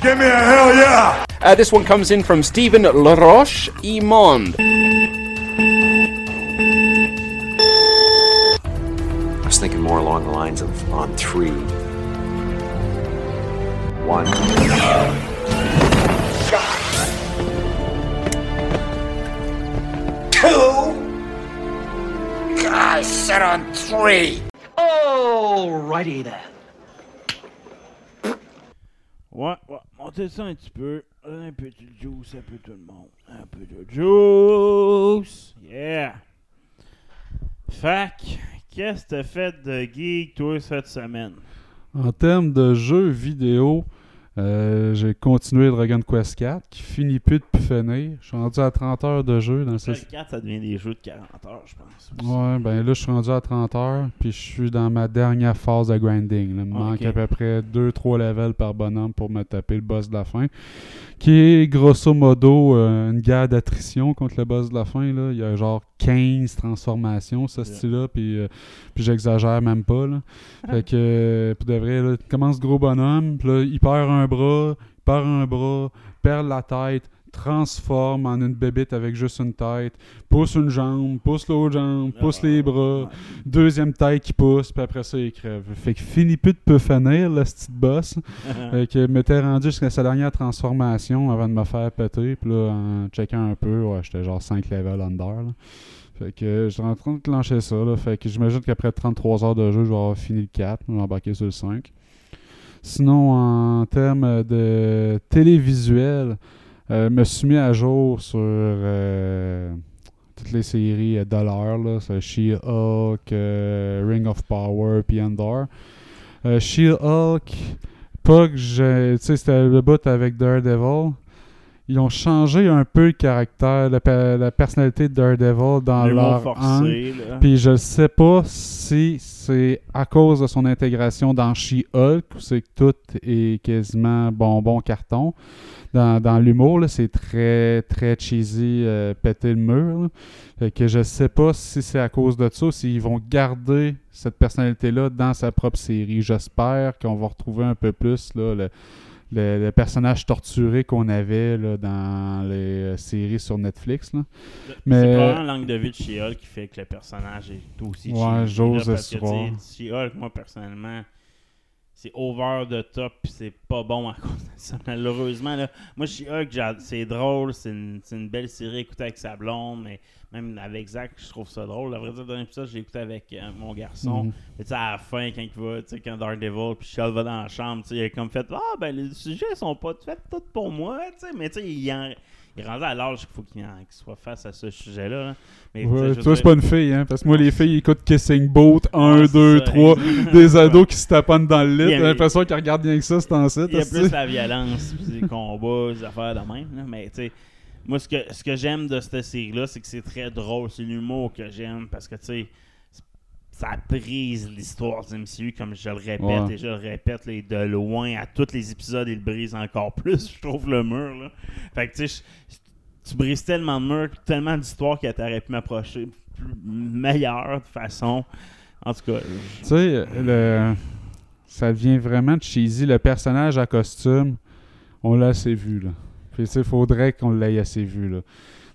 Uh, this one comes in from Stephen Laroche Imond. I was thinking more along the lines of on three. One. Two. I said on three. Alrighty then. Ouais, ouais, montez ça un petit peu. Un peu de juice, un peu tout le monde. Un peu de juice. Yeah. Fac, qu'est-ce que t'as fait de geek, toi, cette semaine? En termes de jeux vidéo, euh, j'ai continué Dragon Quest 4 qui finit plus de plus finir. Je suis rendu à 30 heures de jeu dans ce... Le 4, ça devient des jeux de 40 heures, je pense. Ouais, ben là je suis rendu à 30 heures, puis je suis dans ma dernière phase de grinding. là. Il me manque Ok. à peu près 2-3 levels par bonhomme pour me taper le boss de la fin. Qui est grosso modo euh, une guerre d'attrition contre le boss de la fin. Là. Il y a genre 15 transformations, ce Yeah. style-là, puis, euh, puis j'exagère même pas. Là. fait que, euh, pour de vrai, là, tu commences gros bonhomme, puis là, il perd un bras, il perd un bras, perd la tête, transforme en une bébite avec juste une tête, pousse une jambe, pousse l'autre jambe, pousse les bras, deuxième tête qui pousse, puis après ça, il crève. Fait que plus de peu finir, le petit boss. fait que m'étais rendu jusqu'à sa dernière transformation avant de me faire péter, puis là, en checkant un peu, ouais, j'étais genre 5 levels under, là. Fait que j'étais en train de clencher ça, là. Fait que j'imagine qu'après 33 heures de jeu, je vais avoir fini le 4, je vais embarquer sur le 5. Sinon, en termes de télévisuel, euh, me suis mis à jour sur euh, toutes les séries euh. C'est She-Hulk, Ring of Power, puis Endor. Tu sais, c'était le bout avec Daredevil. Ils ont changé un peu le caractère, la, la personnalité de Daredevil dans leur forcé, puis je sais pas si c'est à cause de son intégration dans She-Hulk ou c'est que tout est quasiment bonbon carton. Dans, dans l'humour, là, c'est très très cheesy, euh, péter le mur. là. Fait que je sais pas si c'est à cause de ça ou s'ils vont garder cette personnalité-là dans sa propre série. J'espère qu'on va retrouver un peu plus là, le, le- le personnage torturé qu'on avait là, dans les euh, séries sur Netflix. là. C'est mais- probablement l'angle de vue de She-Hulk qui fait que le personnage est aussi Ouais, j'ose sais, She-Hulk, moi, personnellement, c'est over the top puis c'est pas bon à cause de ça. Malheureusement, là, moi, She-Hulk, j'ai- c'est drôle, c'est une, c'est une belle série à écouter avec sa blonde, mais même avec Zach, je trouve ça drôle. La vraie dire, dernier épisode, j'ai écouté avec euh, mon garçon. Tu sais, à la fin, quand il va, tu sais, quand Daredevil puis Shell va dans la chambre, tu sais, il a comme fait Ah, ben les sujets sont pas faits tous pour moi, tu sais, mais tu sais, il, en- il est rendu à l'âge qu'il faut qu'il soit face à ce sujet-là. là. Mais, Ouais, toi, c'est pas une fille, hein? Parce que moi, les filles, ils écoutent Kissing Boat 1, Ouais, c'est 2, ça, 3. exact. Des ados qui se taponnent dans le lit. J'ai l'impression qu'ils regardent bien que ça, c'est en site. Il y a plus la violence, puis des combats, des affaires de même. là. Mais tu sais, moi, ce que, ce que j'aime de cette série-là, c'est que c'est très drôle. C'est l'humour que j'aime parce que, tu sais, ça brise l'histoire du MCU, comme je le répète Ouais. et je le répète, de loin, à tous les épisodes, il brise encore plus, je trouve, le mur. Là. Fait que, tu sais, tu brises tellement de murs, tellement d'histoires que t'aurais pu m'approcher plus meilleure de façon. En tout cas, Tu sais, le... ça devient vraiment cheesy. Le personnage à costume, on l'a assez vu, là. Puis, sais, faudrait qu'on l'ait assez vu, là.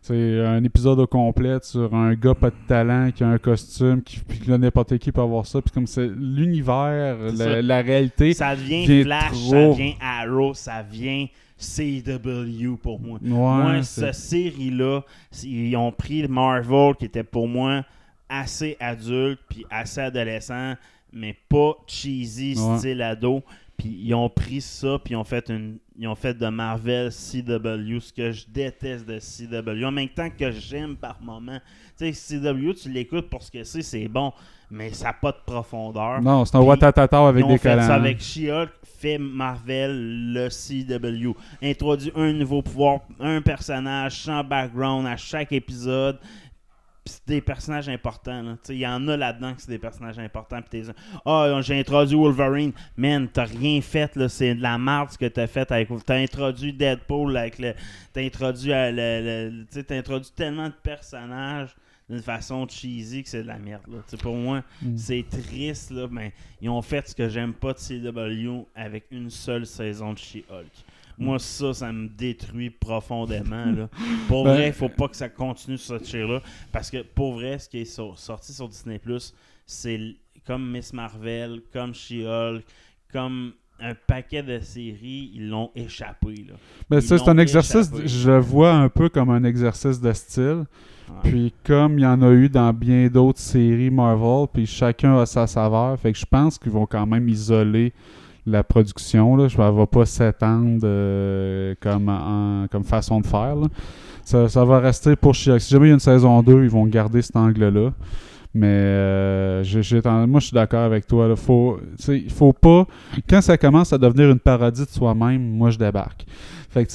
C'est un épisode au complet sur un gars pas de talent qui a un costume, qui, puis que n'importe qui peut avoir ça. Puis comme c'est l'univers, la, réalité. ça devient vient Flash, trop. ça devient Arrow, ça vient CW pour moi. Ouais, moi, cette série-là, ils ont pris Marvel qui était pour moi assez adulte puis assez adolescent, mais pas cheesy Ouais. style ado. Puis ils ont pris ça, puis ils ont fait une, ils ont fait de Marvel CW, ce que je déteste de CW. En même temps que j'aime par moment. Tu sais, CW, tu l'écoutes pour ce que c'est, c'est bon, mais ça n'a pas de profondeur. Non, c'est un watatata avec ils des ont fait collants. ça avec She-Hulk, fait Marvel, le CW. Introduit un nouveau pouvoir, un personnage sans background à chaque épisode. Pis c'est des personnages importants. Il y en a là-dedans que c'est des personnages importants. Puis Ah, j'ai introduit Wolverine. Man, t'as rien fait. là C'est de la merde ce que t'as fait. avec T'as introduit Deadpool. avec le... T'as introduit, euh, le, t'as introduit tellement de personnages d'une façon cheesy que c'est de la merde. Là. Pour moi, Mm. c'est triste. Là, mais ils ont fait ce que j'aime pas de CW avec une seule saison de She-Hulk. Moi, ça, ça me détruit profondément. Là. Pour Ben- vrai, il faut pas que ça continue sur cette chair-là. Parce que pour vrai, ce qui est sur- sorti sur Disney, c'est comme Miss Marvel, comme She-Hulk, comme un paquet de séries, ils l'ont échappé. Là. Ça, c'est un exercice, échappé. je le vois un peu comme un exercice de style. Puis comme il y en a eu dans bien d'autres séries Marvel, puis chacun a sa saveur, fait que je pense qu'ils vont quand même isoler la production. Là. Je ne va pas s'étendre euh, comme, en- comme façon de faire. là. Ça, ça va rester pour She-Hulk. Si jamais il y a une saison 2, ils vont garder cet angle-là. Mais euh, moi, je suis d'accord avec toi. là. Faut, il faut pas. Quand ça commence à devenir une parodie de soi-même, moi, je débarque. Fait que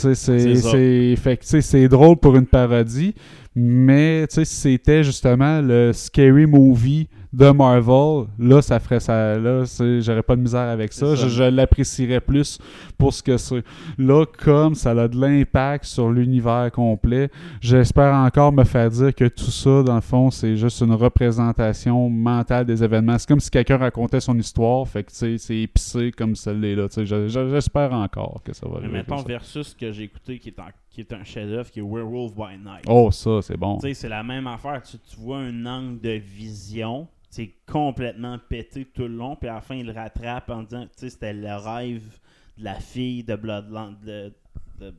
c'est drôle pour une parodie, mais tu sais, si c'était justement le scary movie de Marvel, là, ça ferait ça. Là, j'aurais pas de misère avec ça. Je, je l'apprécierais plus pour ce que c'est. Là, comme ça a de l'impact sur l'univers complet, j'espère encore me faire dire que tout ça, dans le fond, c'est juste une représentation mentale des événements. C'est comme si quelqu'un racontait son histoire, fait que tu sais, c'est épicé comme celle-là. J'espère encore que ça va Mais mettons versus ce que j'ai écouté qui est, en- qui est un chef-d'œuvre qui est Werewolf by Night. Oh, ça, c'est bon. Tu sais, c'est la même affaire. Tu, tu vois un angle de vision, c'est complètement pété tout le long, puis à la fin, il le rattrape en disant, tu sais, c'était le rêve de la fille de Bloodland. de- de-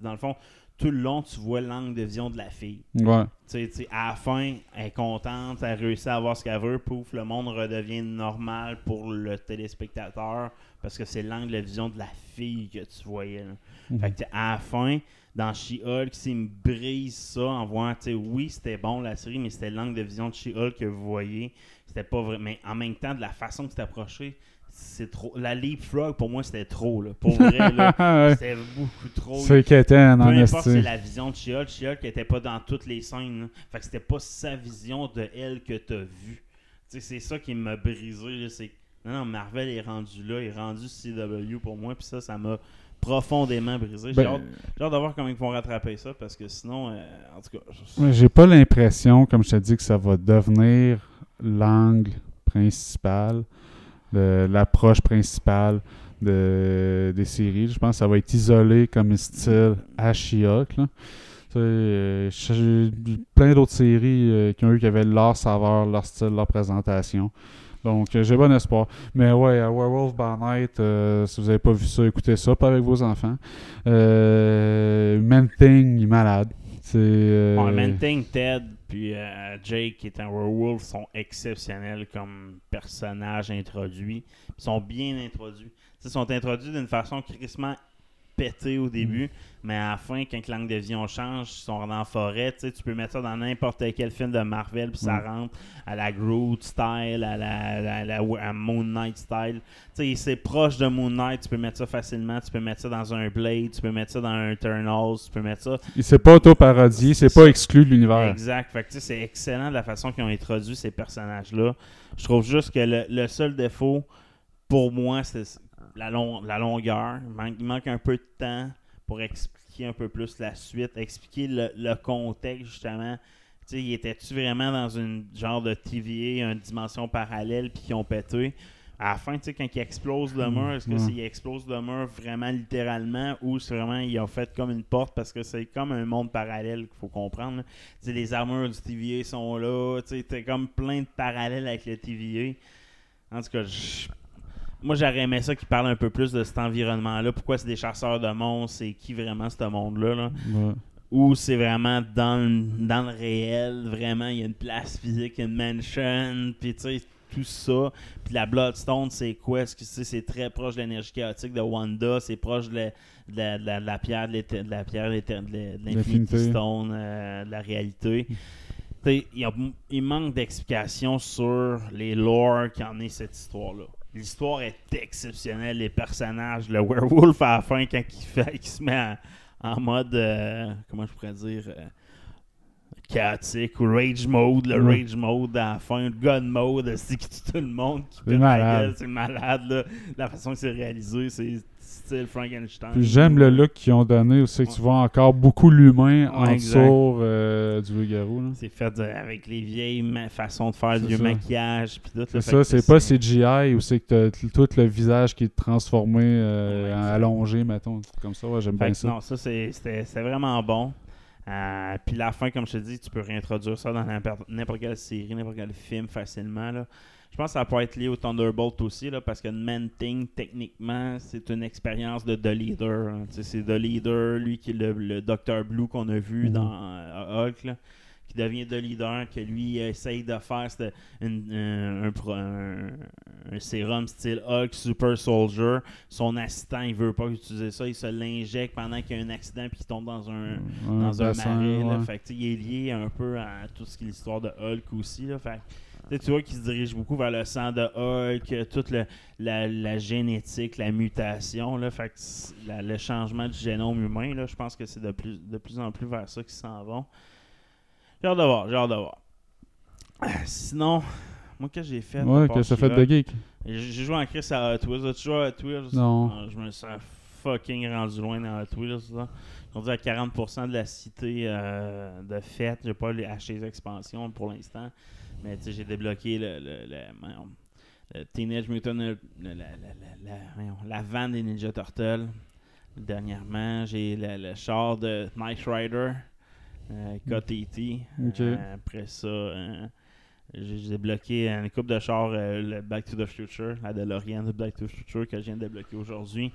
dans le fond, tout le long, tu vois l'angle de vision de la fille. Ouais. Tu sais, tu sais, à la fin, elle est contente, elle réussit à avoir ce qu'elle veut, pouf, le monde redevient normal pour le téléspectateur parce que c'est l'angle de vision de la fille que tu voyais. là. Fait que à la fin, dans She-Hulk, s'il me brise ça en voyant, tu sais, oui, c'était bon la série, mais c'était l'angle de vision de She-Hulk que vous voyez. C'était pas vrai. Mais en même temps, de la façon que c'est approché, c'est trop. La leapfrog, pour moi, c'était trop. Là. Pour vrai, c'était beaucoup trop. C'est qu'étain Peu importe, c'est la vision de She-Hulk. She-Hulk n'était pas dans toutes les scènes. là. Fait que c'était pas sa vision de elle que t'as vue. Tu sais, c'est ça qui m'a brisé. C'est non, non, Marvel est rendu là, il est rendu CW pour moi, puis ça, ça m'a profondément brisé. J'ai Ben, hâte, j'ai hâte de voir comment ils vont rattraper ça, parce que sinon, euh, en tout cas, je- J'ai pas l'impression, comme je te dis, que ça va devenir l'angle principal, l'approche principale de, des séries. Je pense que ça va être isolé comme style à She-Hulk, là. Euh, J'ai plein d'autres séries euh, qui ont eu qui avaient leur saveur, leur style, leur présentation. Donc, euh, j'ai bon espoir. Mais ouais, Werewolf by euh, si vous n'avez pas vu ça, écoutez ça, pas avec vos enfants. Euh, il est malade. C'est. euh, Ted, puis euh, Jake, qui est un werewolf, sont exceptionnels comme personnages introduits. Ils sont bien introduits. Ils sont introduits d'une façon crissement pétée au début, mais à la fin, quand l'angle de vision change, ils sont dans la forêt. Tu peux mettre ça dans n'importe quel film de Marvel, puis ça Mm. rentre à la Groot style, à la, la- la- à Moon Knight style. C'est proche de Moon Knight, tu peux mettre ça facilement. Tu peux mettre ça dans un Blade, tu peux mettre ça dans un Eternals, tu peux mettre ça Il s'est pas auto-parodié, c'est pas exclu de l'univers. Exact. Fait que, tu sais, c'est excellent de la façon qu'ils ont introduit ces personnages-là. Je trouve juste que le, le seul défaut, pour moi, c'est la, long- la longueur. Il manque, il manque un peu de temps pour expliquer un peu plus la suite, expliquer le, le contexte, justement. Tu sais, il était-tu vraiment dans une genre de TVA, une dimension parallèle, puis qui ont pété? À la fin, tu sais, quand il explose le mur, est-ce que ouais. c'est il explose le mur vraiment littéralement ou c'est vraiment ils ont fait comme une porte parce que c'est comme un monde parallèle qu'il faut comprendre. Tu sais, les armures du TVA sont là, tu sais, t'as comme plein de parallèles avec le TVA. En tout cas, je- moi j'aurais aimé ça qu'ils parlent un peu plus de cet environnement-là. Pourquoi c'est des chasseurs de monstres, c'est qui vraiment ce monde-là. là? Ouais. Ou c'est vraiment dans le, dans le réel, vraiment, il y a une place physique, une mansion, puis tu sais, tout ça. Puis la Bloodstone, c'est quoi? Est-ce que c'est, c'est très proche de l'énergie chaotique de Wanda, c'est proche de la, de la- de la- de la pierre de, la pierre de l'Infinity. Stone, euh, de la réalité. Il, y a- il manque d'explications sur les lore qui en est cette histoire-là. L'histoire est exceptionnelle, les personnages, le werewolf à la fin quand il, fait, il se met en, en mode, euh, comment je pourrais dire, euh, chaotique ou rage mode, le Ouais. rage mode à la fin, le gun mode, c'est qui tue tout le monde, qui C'est malade. c'est malade, là. la façon que c'est réalisé, c'est style Frankenstein. Puis j'aime le look qu'ils ont donné aussi, que tu vois encore beaucoup l'humain en exact. dessous euh, du loup-garou. C'est fait de- avec les vieilles façons de faire, C'est du ça. maquillage, C'est ça, c'est pas CGI ou c'est que t'as t- tout le visage qui est transformé, euh, Ouais, allongé, mettons, comme ça. Ouais, j'aime bien ça. non, ça c'est- c'était vraiment bon. Euh, puis la fin, comme je te dis, tu peux réintroduire ça dans n'importe n'importe quelle série, n'importe quel film facilement. Là. Je pense que ça peut être lié au Thunderbolt aussi, là, parce que Man Thing, techniquement, c'est une expérience de The Leader. hein. C'est The Leader, lui qui est le, le Dr. Blue qu'on a vu Mhm. dans euh, Hulk, là, qui devient The Leader, que lui essaye de faire une- un, un pro- un- un sérum style Hulk Super Soldier. Son assistant, il veut pas utiliser ça, il se l'injecte pendant qu'il y a un accident puis qu'il tombe dans un, dans un bassin, marais. là. ouais. Fait que, il est lié un peu à tout ce qui est l'histoire de Hulk aussi. Là. Fait que, tu tu vois qu'il se dirige beaucoup vers le sang de Hulk, toute le- la, la génétique, la mutation. Là. Fait que c'est- la- le changement du génome humain, là, je pense que c'est de plus, de plus en plus vers ça qu'ils s'en vont. J'ai hâte de voir, j'ai hâte de voir. Sinon, moi, qu'est-ce que j'ai fait? Ouais, que ça fait de geek? J'ai joué en Chris à Hot Wheels. As-tu joué à Hot Wheels? Non. Ah, je me sens fucking rendu loin dans Hot Wheels. Là. On dit à 40% de la cité euh, de fête. J'ai pas acheté les expansions pour l'instant. Mais tu sais, j'ai débloqué le, le, le- voyons, le Teenage Mutant, la, la, la, la, voyons, la van des Ninja Turtles. Dernièrement, j'ai le, char de Knight Rider, euh, KTT. Ok. Euh, après ça, euh, j'ai j'ai débloqué une coupe de chars, euh, le Back to the Future, la DeLorean de Back to the Future que je viens de débloquer aujourd'hui.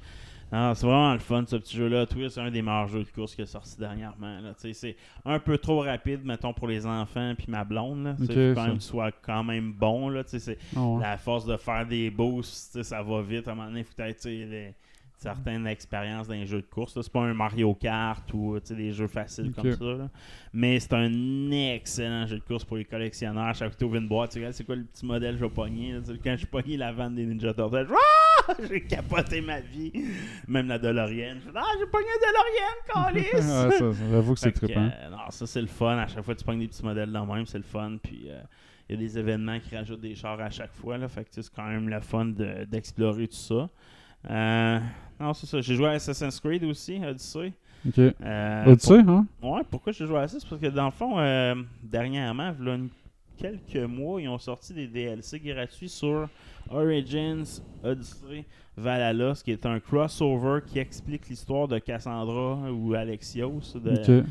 C'est vraiment le fun ce petit jeu-là. Twist, c'est un des meilleurs jeux de course qui est sorti dernièrement. C'est un peu trop rapide, mettons, pour les enfants puis ma blonde. Là. Tu sais, Ok, faut quand même sois quand même bon. Là. C'est- Ah ouais. La force de faire des boosts, ça va vite. À un moment donné, il faut peut-être les- certaines expériences dans les jeux de course. C'est pas un Mario Kart ou des jeux faciles comme ça. là. Mais c'est un excellent jeu de course pour les collectionneurs. Chaque fois que tu ouvres une boîte, tu regardes c'est quoi le petit modèle que je vais pogner. Quand j'ai pogné la vanne des Ninja Turtles, ah! j'ai capoté ma vie. Même la DeLorean. Je fais, ah, j'ai pogné la DeLorean, calice! Ah, ça, ça, J'avoue que c'est trippant. euh, non, ça c'est le fun. À chaque fois tu pognes des petits modèles dans le même, c'est le fun. Puis euh, il y a des événements qui rajoutent des chars à chaque fois. Là, fait que c'est quand même le fun de- d'explorer tout ça. Euh, non, c'est ça. J'ai joué à Assassin's Creed aussi, Odyssey. Ok. Euh, Ah, tu sais, hein? pour- Ouais, pourquoi j'ai joué à ça? C'est parce que dans le fond, dernièrement, v'là une- quelques mois, ils ont sorti des DLC gratuits sur Origins, Odyssey, Valhalla, ce qui est un crossover qui explique l'histoire de Cassandra ou Alexios. De,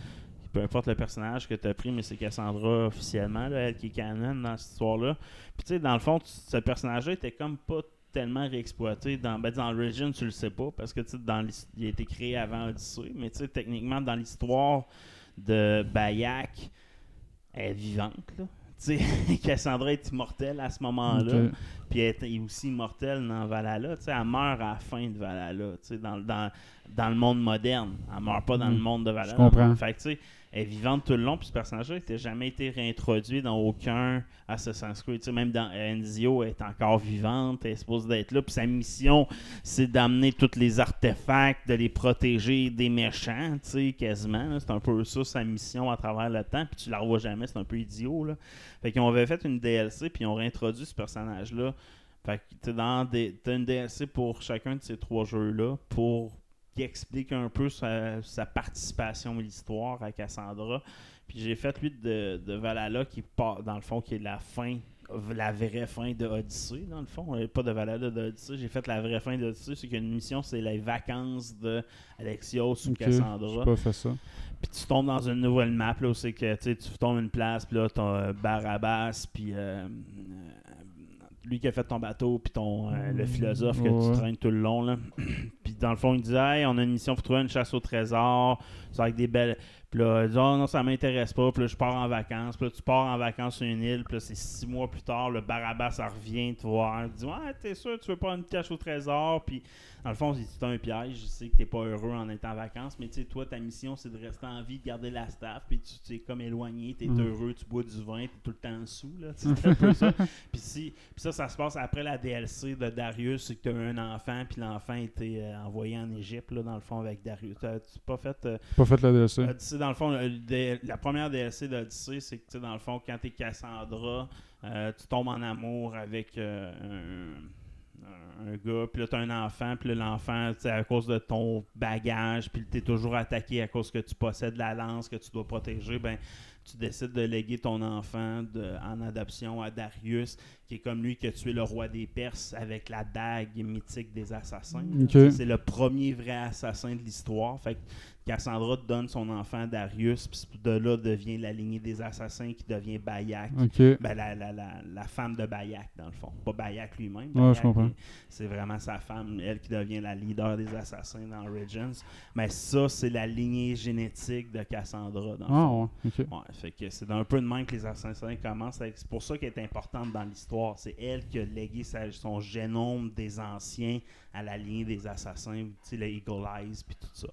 peu importe le personnage que tu as pris, mais c'est Cassandra officiellement, là, elle qui est canon dans cette histoire-là. Puis tu sais, dans le fond, ce personnage-là était comme pas tellement réexploité. Dans, ben, dans Origin, tu le sais pas, parce que dans il a été créé avant Odyssey, mais tu sais, techniquement, dans l'histoire de Bayak, elle est vivante, là. Sais, Cassandra est immortelle à ce moment-là. Puis elle est aussi immortelle dans Valhalla. Tu sais, elle meurt à la fin de Valhalla. Tu sais, dans, dans, dans le monde moderne. Elle meurt pas dans Mm. le monde de Valhalla. Je comprends. Fait que, tu sais, elle est vivante tout le long. Puis ce personnage-là n'a jamais été réintroduit dans aucun Assassin's Creed. Même dans Enzio, elle est encore vivante. Elle est d'être là. Puis sa mission, c'est d'amener tous les artefacts, de les protéger des méchants, tu sais, quasiment. C'est un peu ça, sa mission à travers le temps. Puis tu la revois jamais. C'est un peu idiot, là. Fait qu'ils avaient fait une DLC, puis ont réintroduit ce personnage-là. Fait que t'es dans des, t'as une DLC pour chacun de ces trois jeux-là pour qui explique un peu sa, sa participation à l'histoire à Cassandra. Puis j'ai fait lui de, de Valhalla qui part dans le fond qui est la fin la vraie fin de Odyssey dans le fond Euh, pas de Valhalla de Odyssey j'ai fait la vraie fin de Odyssey c'est qu'une mission c'est les vacances de Alexios ou. Cassandra pas fait ça. puis tu tombes dans une nouvelle map là où c'est que tu tombes une place puis là ton euh, Barabbas puis euh, lui qui a fait ton bateau puis ton euh, le philosophe que Ouais. tu traînes tout le long là dans le fond il disait hey, on a une mission pour trouver une chasse au trésor. Avec des belles puis là, elle dit, oh non, ça m'intéresse pas. Puis là, je pars en vacances. Puis là, tu pars en vacances sur une île. Puis là, c'est six mois plus tard, le Barabbas, ça revient te voir. Il dit, ouais, t'es sûr, tu veux pas une cache au trésor? Puis dans le fond, c'est un piège. Je sais que t'es pas heureux en étant en vacances. Mais tu sais, toi, ta mission, c'est de rester en vie, de garder la staff. Puis tu t'es comme éloigné, t'es Mm. heureux, tu bois du vin, t'es tout le temps sous. Là, un peu ça. Puis si, puis ça, ça se passe après la DLC de Darius, c'est que tu as un enfant, puis l'enfant été euh, envoyé en Égypte, là, dans le fond, avec Darius. T'as tu pas fait. euh, Pas fait la DLC. Odyssey, dans le fond, le- la première DLC d'Odyssey, c'est que, dans le fond, quand t'es Cassandra, euh, tu tombes en amour avec euh, un, un gars, puis là, t'as un enfant, puis l'enfant, à cause de ton bagage, puis t'es toujours attaqué à cause que tu possèdes la lance que tu dois protéger, ben tu décides de léguer ton enfant de- en adoption à Darius, qui est comme lui qui a tué le roi des Perses avec la dague mythique des assassins. C'est le premier vrai assassin de l'histoire. Fait que Cassandra donne son enfant à Darius, puis de là devient la lignée des assassins qui devient Bayak. Ben, la, la, la, la femme de Bayak, dans le fond. Pas Bayak lui-même. Ouais, C'est vraiment sa femme, elle qui devient la leader des assassins dans Origins. Mais ça, c'est la lignée génétique de Cassandra, dans le Ah, fond. ouais. Fait que c'est un peu de même que les assassins commencent. C'est pour ça qu'elle est importante dans l'histoire. C'est elle qui a légué sa- son génome des anciens à la lignée des assassins, tu sais, les Eagle Eyes, puis tout ça.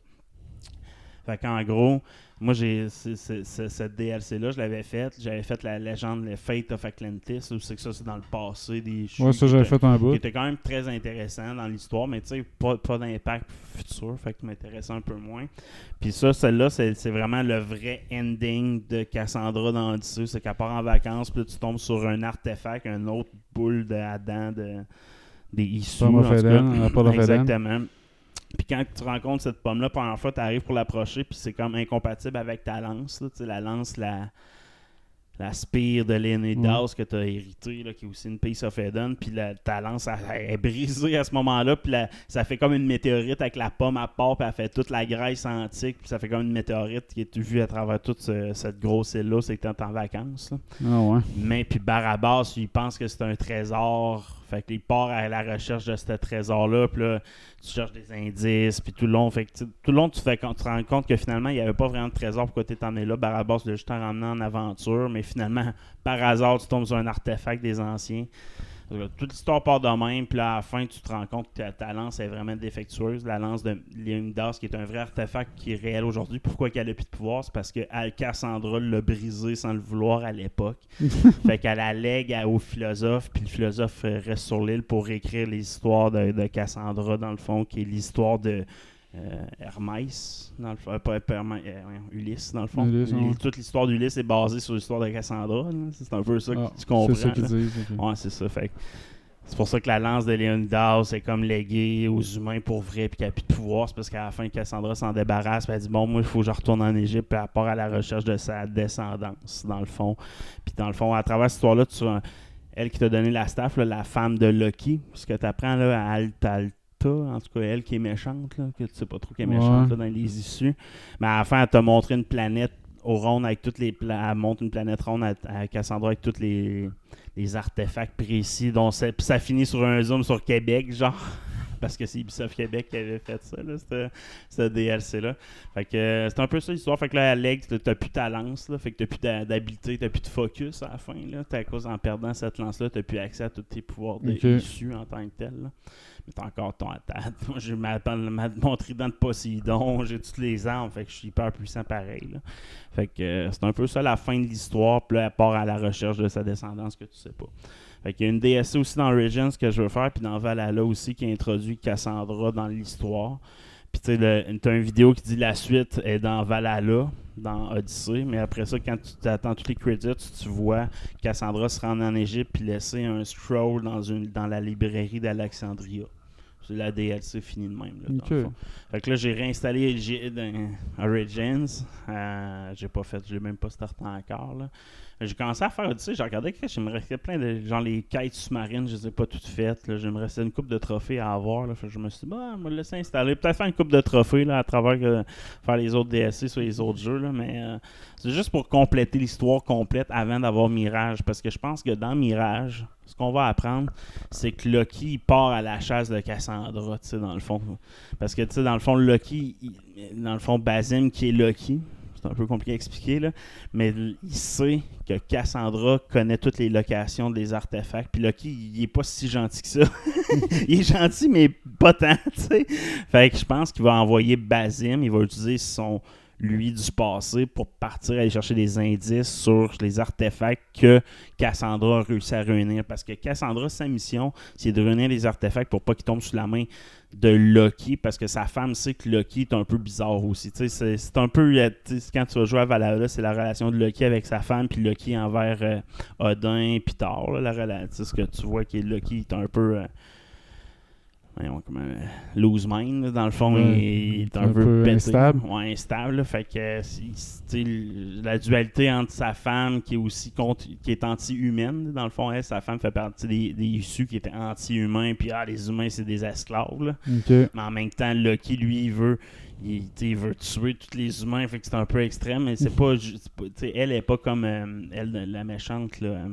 Fait qu'en gros, moi, j'ai cette DLC-là, je l'avais faite. J'avais fait la légende, le Fate of Atlantis, où c'est que ça, c'est dans le passé des Ouais, ça, j'avais fait un qui bout. était quand même très intéressant dans l'histoire, mais tu sais, pas, pas d'impact futur, fait que m'intéressait un peu moins. Puis ça, celle-là, c'est vraiment le vrai ending de Cassandra dans Odyssey. C'est qu'elle part en vacances, puis là, tu tombes sur un artefact, un autre boule de Adam, de, des issues. Exactement. Puis quand tu rencontres cette pomme-là, première fois, tu arrives pour l'approcher, puis c'est comme incompatible avec ta lance. là. Tu la lance, la, la spire de Léonidas que tu as hérité, là, qui est aussi une piece of Eden. Puis la- ta lance elle, elle est brisée à ce moment-là. Puis la- ça fait comme une météorite avec la pomme à part, puis elle fait toute la graisse antique. Puis ça fait comme une météorite qui est vue à travers toute ce- cette grosse île-là. C'est que t'es en vacances. là. Ah, ouais. Mais puis Barabbas, il pense que c'est un trésor. Fait qu'il part à la recherche de ce trésor-là. Puis là, tu cherches des indices. Puis tout le long, fait que, tu tout le long, tu, fais, tu te rends compte que finalement, il n'y avait pas vraiment de trésor. Pourquoi tu emmené là Barabbas l'a juste ramené en aventure. Mais finalement, par hasard, tu tombes sur un artefact des anciens. Toute l'histoire part de même, puis là, à la fin, tu te rends compte que ta, ta lance est vraiment défectueuse. La lance de Léonidas, qui est un vrai artefact qui est réel aujourd'hui. Pourquoi qu'elle a plus de pouvoir? C'est parce que Cassandra l'a brisé sans le vouloir à l'époque. fait qu'elle la lègue à- au philosophe, puis le philosophe euh, reste sur l'île pour écrire de, de Cassandra, dans le fond, qui est l'histoire de euh, Hermès, dans le fond, euh, pas, Hermès, euh, Ulysse, dans le fond. Ulysse, Li- ouais. Toute l'histoire d'Ulysse est basée sur l'histoire de Cassandra. là. C'est un peu ça Ah, que tu comprends. C'est ça qu'ils là. disent. ok. Ouais, c'est ça. Fait que c'est pour ça que la lance de Léonidas est comme léguée aux humains pour vrai, puis qu'elle n'a plus de pouvoir. C'est parce qu'à la fin, Cassandra s'en débarrasse, puis elle dit Bon, moi, il faut que je retourne en Égypte, puis elle part à la recherche de sa descendance, dans le fond. Puis dans le fond, à travers cette histoire-là, tu as elle qui t'a donné la staff, là, la femme de Loki, ce que tu apprends là, à Alta, En tout cas, elle qui est méchante, là, que tu sais pas trop qui est méchante Ouais. là, dans les issues. Mais à la fin, elle t'a montré une planète au ronde avec toutes les pla- elle montre une planète ronde à, à Cassandra avec tous les, les artefacts précis dont ça, puis ça finit sur un zoom sur Québec genre parce que c'est Ubisoft Québec qui avait fait ça là, ce, DLC là fait que euh, c'est un peu ça l'histoire fait que là Alex t'as- plus ta lance là, fait que t'as plus d'habilité t'as plus de focus à la fin là t'as à cause en perdant cette lance là t'as plus accès à tous tes pouvoirs de Ok. issus en tant que tel là. Mais t'as encore ton attaque moi j'ai ma, ma- mon trident de Poséidon j'ai toutes les armes fait que je suis hyper puissant pareil. Fait que euh, c'est un peu ça la fin de l'histoire. Puis là, elle part à la recherche de sa descendance que tu sais pas. Fait qu'il y a une DSC aussi dans Origins que je veux faire, puis dans Valhalla aussi qui introduit Cassandra dans l'histoire. Puis tu sais, t'as une vidéo qui dit la suite est dans Valhalla, dans Odyssey, mais après ça, quand tu t'attends tous les credits, tu vois Cassandra se rendre en Égypte puis laisser un scroll dans, une, dans la librairie d'Alexandria. C'est la DLC finie de même. Là, dans Ok. le fond. Fait que là, j'ai réinstallé dans Origins. Euh, j'ai pas fait, j'ai même pas starté encore. Là. J'ai commencé à faire Odyssey, j'ai regardé il me restait plein de genre les quêtes sous-marines, je les ai pas toutes faites. Là. Je me restait une coupe de trophées à avoir. Là. Je me suis dit, bah, on va laisser installer. Peut-être faire une coupe de trophées là, à travers faire les autres DSC sur les autres jeux. Là. Mais euh, c'est juste pour compléter l'histoire complète avant d'avoir Mirage. Parce que je pense que dans Mirage, ce qu'on va apprendre, c'est que Loki part à la chasse de Cassandra, tu sais, dans le fond. Parce que, tu sais, dans le fond, Loki, dans le fond, Basim qui est Loki, c'est un peu compliqué à expliquer, là. Mais il sait que Cassandra connaît toutes les locations des artefacts. Puis Loki, il est pas si gentil que ça. il est gentil, mais pas tant, tu sais. Fait que je pense qu'il va envoyer Basim. Il va utiliser son lui du passé pour partir aller chercher des indices sur les artefacts que Cassandra a réussi à réunir. Parce que Cassandra, sa mission, c'est de réunir les artefacts pour pas qu'ils tombent sous la main de Loki. Parce que sa femme sait que Loki est un peu bizarre aussi. C'est un peu. euh, Quand tu vas jouer à Valhalla, c'est la relation de Loki avec sa femme, puis Loki envers euh, Odin, puis Thor. là, la ce que tu vois qui est Loki est un peu. euh, voyons, comment, euh, lose mind, là, dans le fond, Ouais, il, est un, un peu, peu pété. instable. Ouais, instable. là. fait que la dualité entre sa femme qui est aussi contre, qui est anti-humaine, dans le fond, elle, sa femme fait partie des, des issus qui étaient anti-humains, puis ah, les humains, c'est des esclaves. là. Mais en même temps, Loki, lui, il veut, il, veut tuer tous les humains, fait que c'est un peu extrême, mais c'est pas, pas- elle est pas comme euh, elle, la méchante là, euh,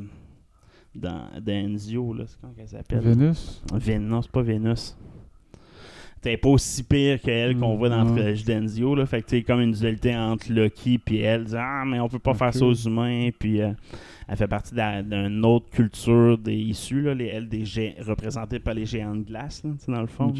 dans, dans Enzio, là, c'est comment qu'elle s'appelle? Vénus? Ven- non, c'est pas Vénus. T'es pas aussi pire qu'elle qu'on voit dans le ouais. trilogie d'Enzio. Là. Fait que t'es comme une dualité entre Loki et elle. disant, Ah, mais on peut pas faire ça aux humains. Puis euh, elle fait partie d'une autre culture des issues. Là, les, représentées par les géants de glace, là, dans le fond.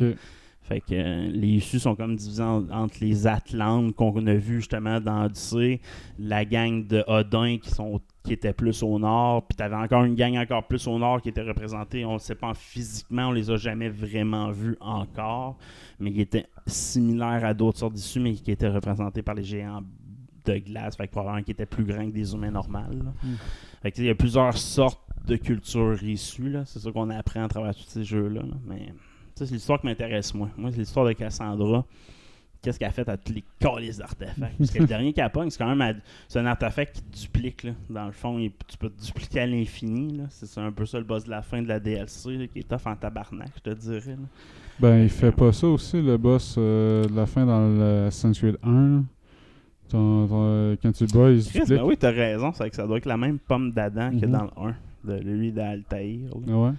Fait que euh, les issues sont comme divisés en- entre les Atlantes qu'on a vu justement dans Odyssey, la gang de Odin qui sont qui était plus au nord, puis t'avais encore une gang encore plus au nord qui était représentée, on ne sait pas physiquement, on les a jamais vraiment vus encore, mais qui étaient similaires à d'autres sortes d'issues, mais qui étaient représentés par les géants de glace, fait que probablement qui étaient plus grands que des humains normaux. Mm. Fait sais, il y a plusieurs sortes de cultures issues, là. c'est ça qu'on apprend à travers tous ces jeux-là, là. mais ça, c'est l'histoire qui m'intéresse, moi. Moi, c'est l'histoire de Cassandra. Qu'est-ce qu'elle a fait à tous les calices d'artefacts? Parce que le dernier qu'elle pogne, c'est quand même à- c'est un artefact qui duplique. Là. Dans le fond, il- tu peux te dupliquer à l'infini. C'est un peu ça le boss de la fin de la DLC là, qui est tough en tabarnak, je te dirais. là. Ben, il fait pas ça aussi, le boss euh, de la fin dans le Assassin's Creed 1. là. Ton- ton- euh, quand tu le bats, il se duplique. ben oui, t'as raison. C'est que ça doit être la même pomme d'Adam que Mhm. dans le 1. De lui d'Altaïr. Ah ouais?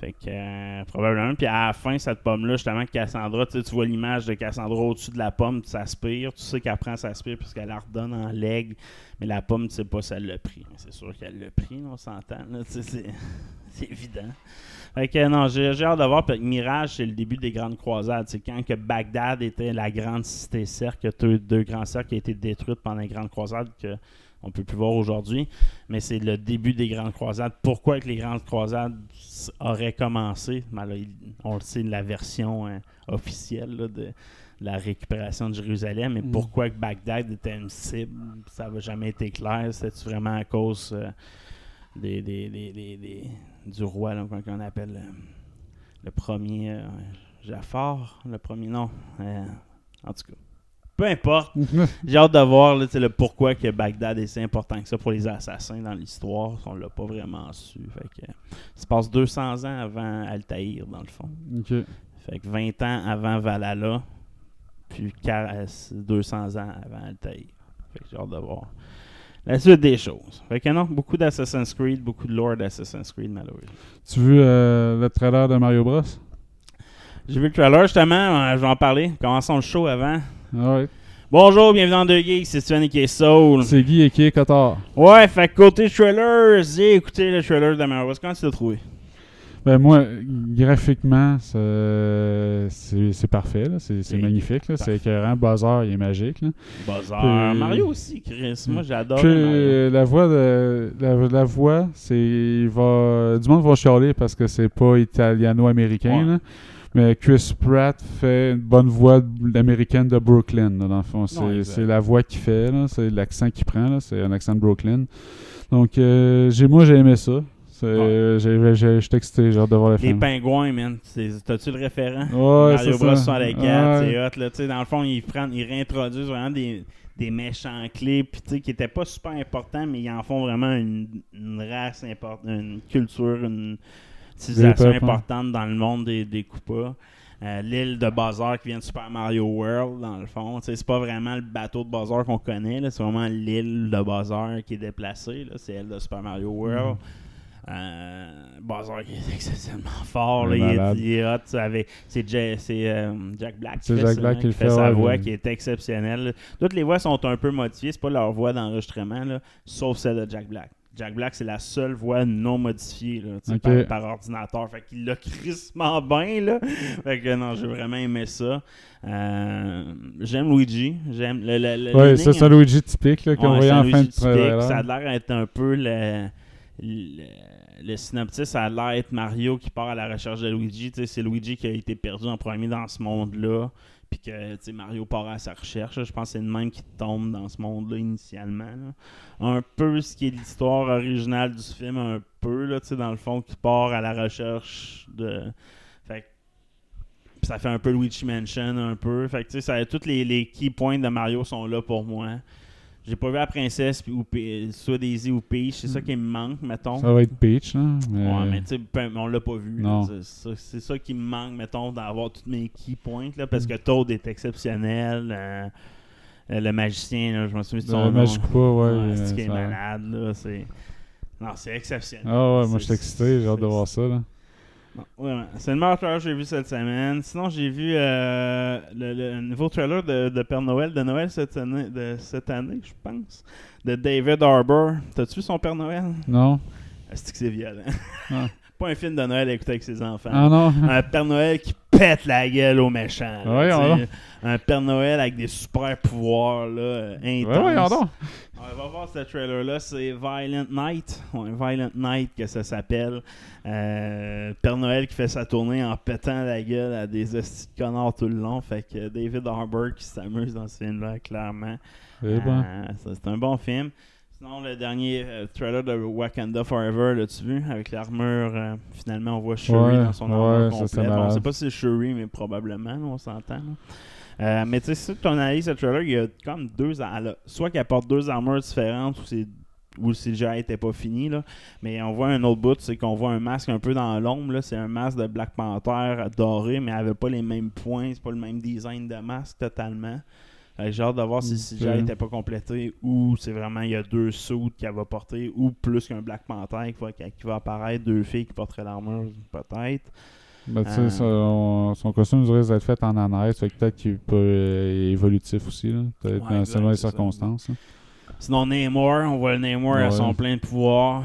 Fait que euh, probablement. Puis à la fin, cette pomme-là, justement, Cassandra, tu tu vois l'image de Cassandra au-dessus de la pomme, ça aspire. Tu sais qu'elle prend sa spire puisqu'elle la redonne en leg. Mais la pomme, tu sais pas si elle l'a pris. C'est sûr qu'elle l'a pris, on s'entend. tu C'est évident. Fait que non, j'ai hâte de voir. Puis Mirage, c'est le début des grandes croisades. C'est quand que Bagdad était la grande cité cercle, deux, deux grands cercles qui ont été détruites pendant les grandes croisades que on peut plus voir aujourd'hui. Mais c'est le début des grandes croisades. Pourquoi que les grandes croisades auraient commencé? Ben là, On le sait, la version hein, officielle là, de la récupération de Jérusalem. Mais Mm. pourquoi que Bagdad était une cible? Ça n'a jamais été clair. C'était vraiment à cause euh, des, du roi, là, comment on appelle euh, le premier euh, Jafar? Le premier, non. Euh, en tout cas. Peu importe. J'ai hâte de voir là, le pourquoi que Bagdad est si important que ça pour les assassins dans l'histoire. On l'a pas vraiment su. Fait que, ça se passe 200 ans avant Altaïr, dans le fond. Fait que 20 ans avant Valhalla, puis quar- euh, 200 ans avant Altaïr. Fait que j'ai hâte de voir la suite des choses. Fait que non, beaucoup d'Assassin's Creed, beaucoup de lore d'Assassin's Creed, malheureusement. Tu as vu euh, le trailer de Mario Bros? J'ai vu le trailer justement, euh, je vais en parler. Commençons le show avant. Bonjour, bienvenue dans Deux Geeks, c'est Sven et Soul. C'est Guy et qui est Cotard. Ouais, fait que côté trailers, j'ai écouté le trailer de Bros. Comment tu l'as trouvé? Ben moi, graphiquement, c'est- parfait. C'est magnifique. C'est écœurant. Buzzer, il est magique. là. Buzzer. Puis- Mario aussi, Chris. Moi, j'adore la voix de la, la voix, c'est du monde va chialer parce que c'est pas italiano-américain. Ouais. Mais Chris Pratt fait une bonne voix américaine de Brooklyn. là, dans le fond, c'est la voix qu'il fait. C'est l'accent qu'il prend. là. C'est un accent de Brooklyn. Donc, euh, j'ai moi j'ai aimé ça. Ouais. Je suis excité. J'ai hâte de voir le Les film. pingouins, man. T'as-tu le référent? Ouais, Mario c'est Bros. ça. 64, Ouais. c'est hot. Là, dans le fond, ils, prennent, ils réintroduisent vraiment des, des méchants clés puis, qui n'étaient pas super importants, mais ils en font vraiment une, une race importante, une culture, une hein. importante dans le monde des, des Koopas. Euh, L'île de Bowser qui vient de Super Mario World, dans le fond. C'est pas vraiment le bateau de Bowser qu'on connaît, c'est vraiment l'île de Bowser qui est déplacée. C'est elle de Super Mario World. Euh, Bazar qui est exceptionnellement fort. là, Il est il est hot. C'est euh, Jack Black qui C'est fait, Jack ça, Black hein, qui fait fait, sa voix qui est exceptionnelle. Toutes les voix sont un peu modifiées. C'est pas leur voix d'enregistrement, sauf celle de Jack Black. Jack Black, c'est la seule voix non modifiée là, par, par ordinateur. Fait qu'il l'a crissement bien. Là. Fait que non, j'ai vraiment aimé ça. Euh, j'aime Luigi. J'aime le, le, le- Ouais, ça, c'est un Luigi typique qu'on Ouais, voyait fin de typique. Ça a l'air d'être un peu le, le, le synopsis, ça a l'air d'être Mario qui part à la recherche de Luigi. C'est Luigi qui a été perdu en premier dans ce monde-là. Puis que Mario part à sa recherche. Je pense que c'est le même qui tombe dans ce monde-là initialement. Un peu ce qui est l'histoire originale du film, un peu, là, dans le fond, qui part à la recherche de. Fait ça fait un peu Luigi Mansion, un peu. Fait que, tous les, les key points de Mario sont là pour moi. J'ai pas vu la princesse, ou, soit Daisy ou Peach. C'est ça qui me manque, mettons. Ça va être Peach, là. Mais... Ouais, mais tu sais, peu- on l'a pas vu. C'est ça, c'est qui me manque, mettons, d'avoir tous mes key points, là, parce que Toad est exceptionnel. euh, euh, le magicien, là, je me souviens de son Le nom. Magic Koopa, ouais. c'est euh, qui est malade, là. C'est... Non, c'est exceptionnel. Ah ouais, moi je C'est- suis excité, j'ai hâte de c'est- voir ça. Là. Non, ouais, ouais. C'est le meilleur trailer que j'ai vu cette semaine. Sinon, j'ai vu euh, le, le nouveau trailer de, de Père Noël de Noël cette année, de cette année, je pense, de David Harbour. T'as-tu vu son Père Noël? Non? C'est que c'est violent? Ah. Pas un film de Noël à écouter avec ses enfants. Ah non? Un Père Noël qui pète la gueule aux méchants. là, Ouais, un Père Noël avec des super pouvoirs là, euh, Ouais. On va voir ce trailer-là, c'est Violent Night. Ouais, Violent Night que ça s'appelle. Euh, Père Noël qui fait sa tournée en pétant la gueule à des hosties de connards tout le long. Fait que David Harbour qui s'amuse dans ce film-là, clairement. Eh ben. Euh, c'est un bon film. Sinon, le dernier euh, trailer de Wakanda Forever, l'as-tu vu? Avec l'armure, euh, finalement, on voit Shuri Ouais, dans son armure ouais, complète. Bon, on sait pas si c'est Shuri, mais probablement, on s'entend. Euh, mais tu sais, si tu analyses le trailer, il y a comme deux. a- Soit qu'elle porte deux armures différentes ou c'est ou le CGI était pas fini là. mais on voit un autre bout c'est qu'on voit un masque un peu dans l'ombre c'est un masque de Black Panther doré mais elle avait pas les mêmes points c'est pas le même design de masque totalement j'ai hâte de voir si le CGI Ok. était pas complété ou c'est vraiment il y a deux suits qu'elle va porter ou plus qu'un Black Panther qui va, qui va apparaître deux filles qui porteraient l'armure peut-être Ben, tu sais, Euh. son, son costume risque d'être fait en anaise, fait peut-être qu'il peut euh, évolutif aussi, là. Peut-être Ouais, selon les circonstances. Sinon, Namor, on voit le Namor à son plein de pouvoir.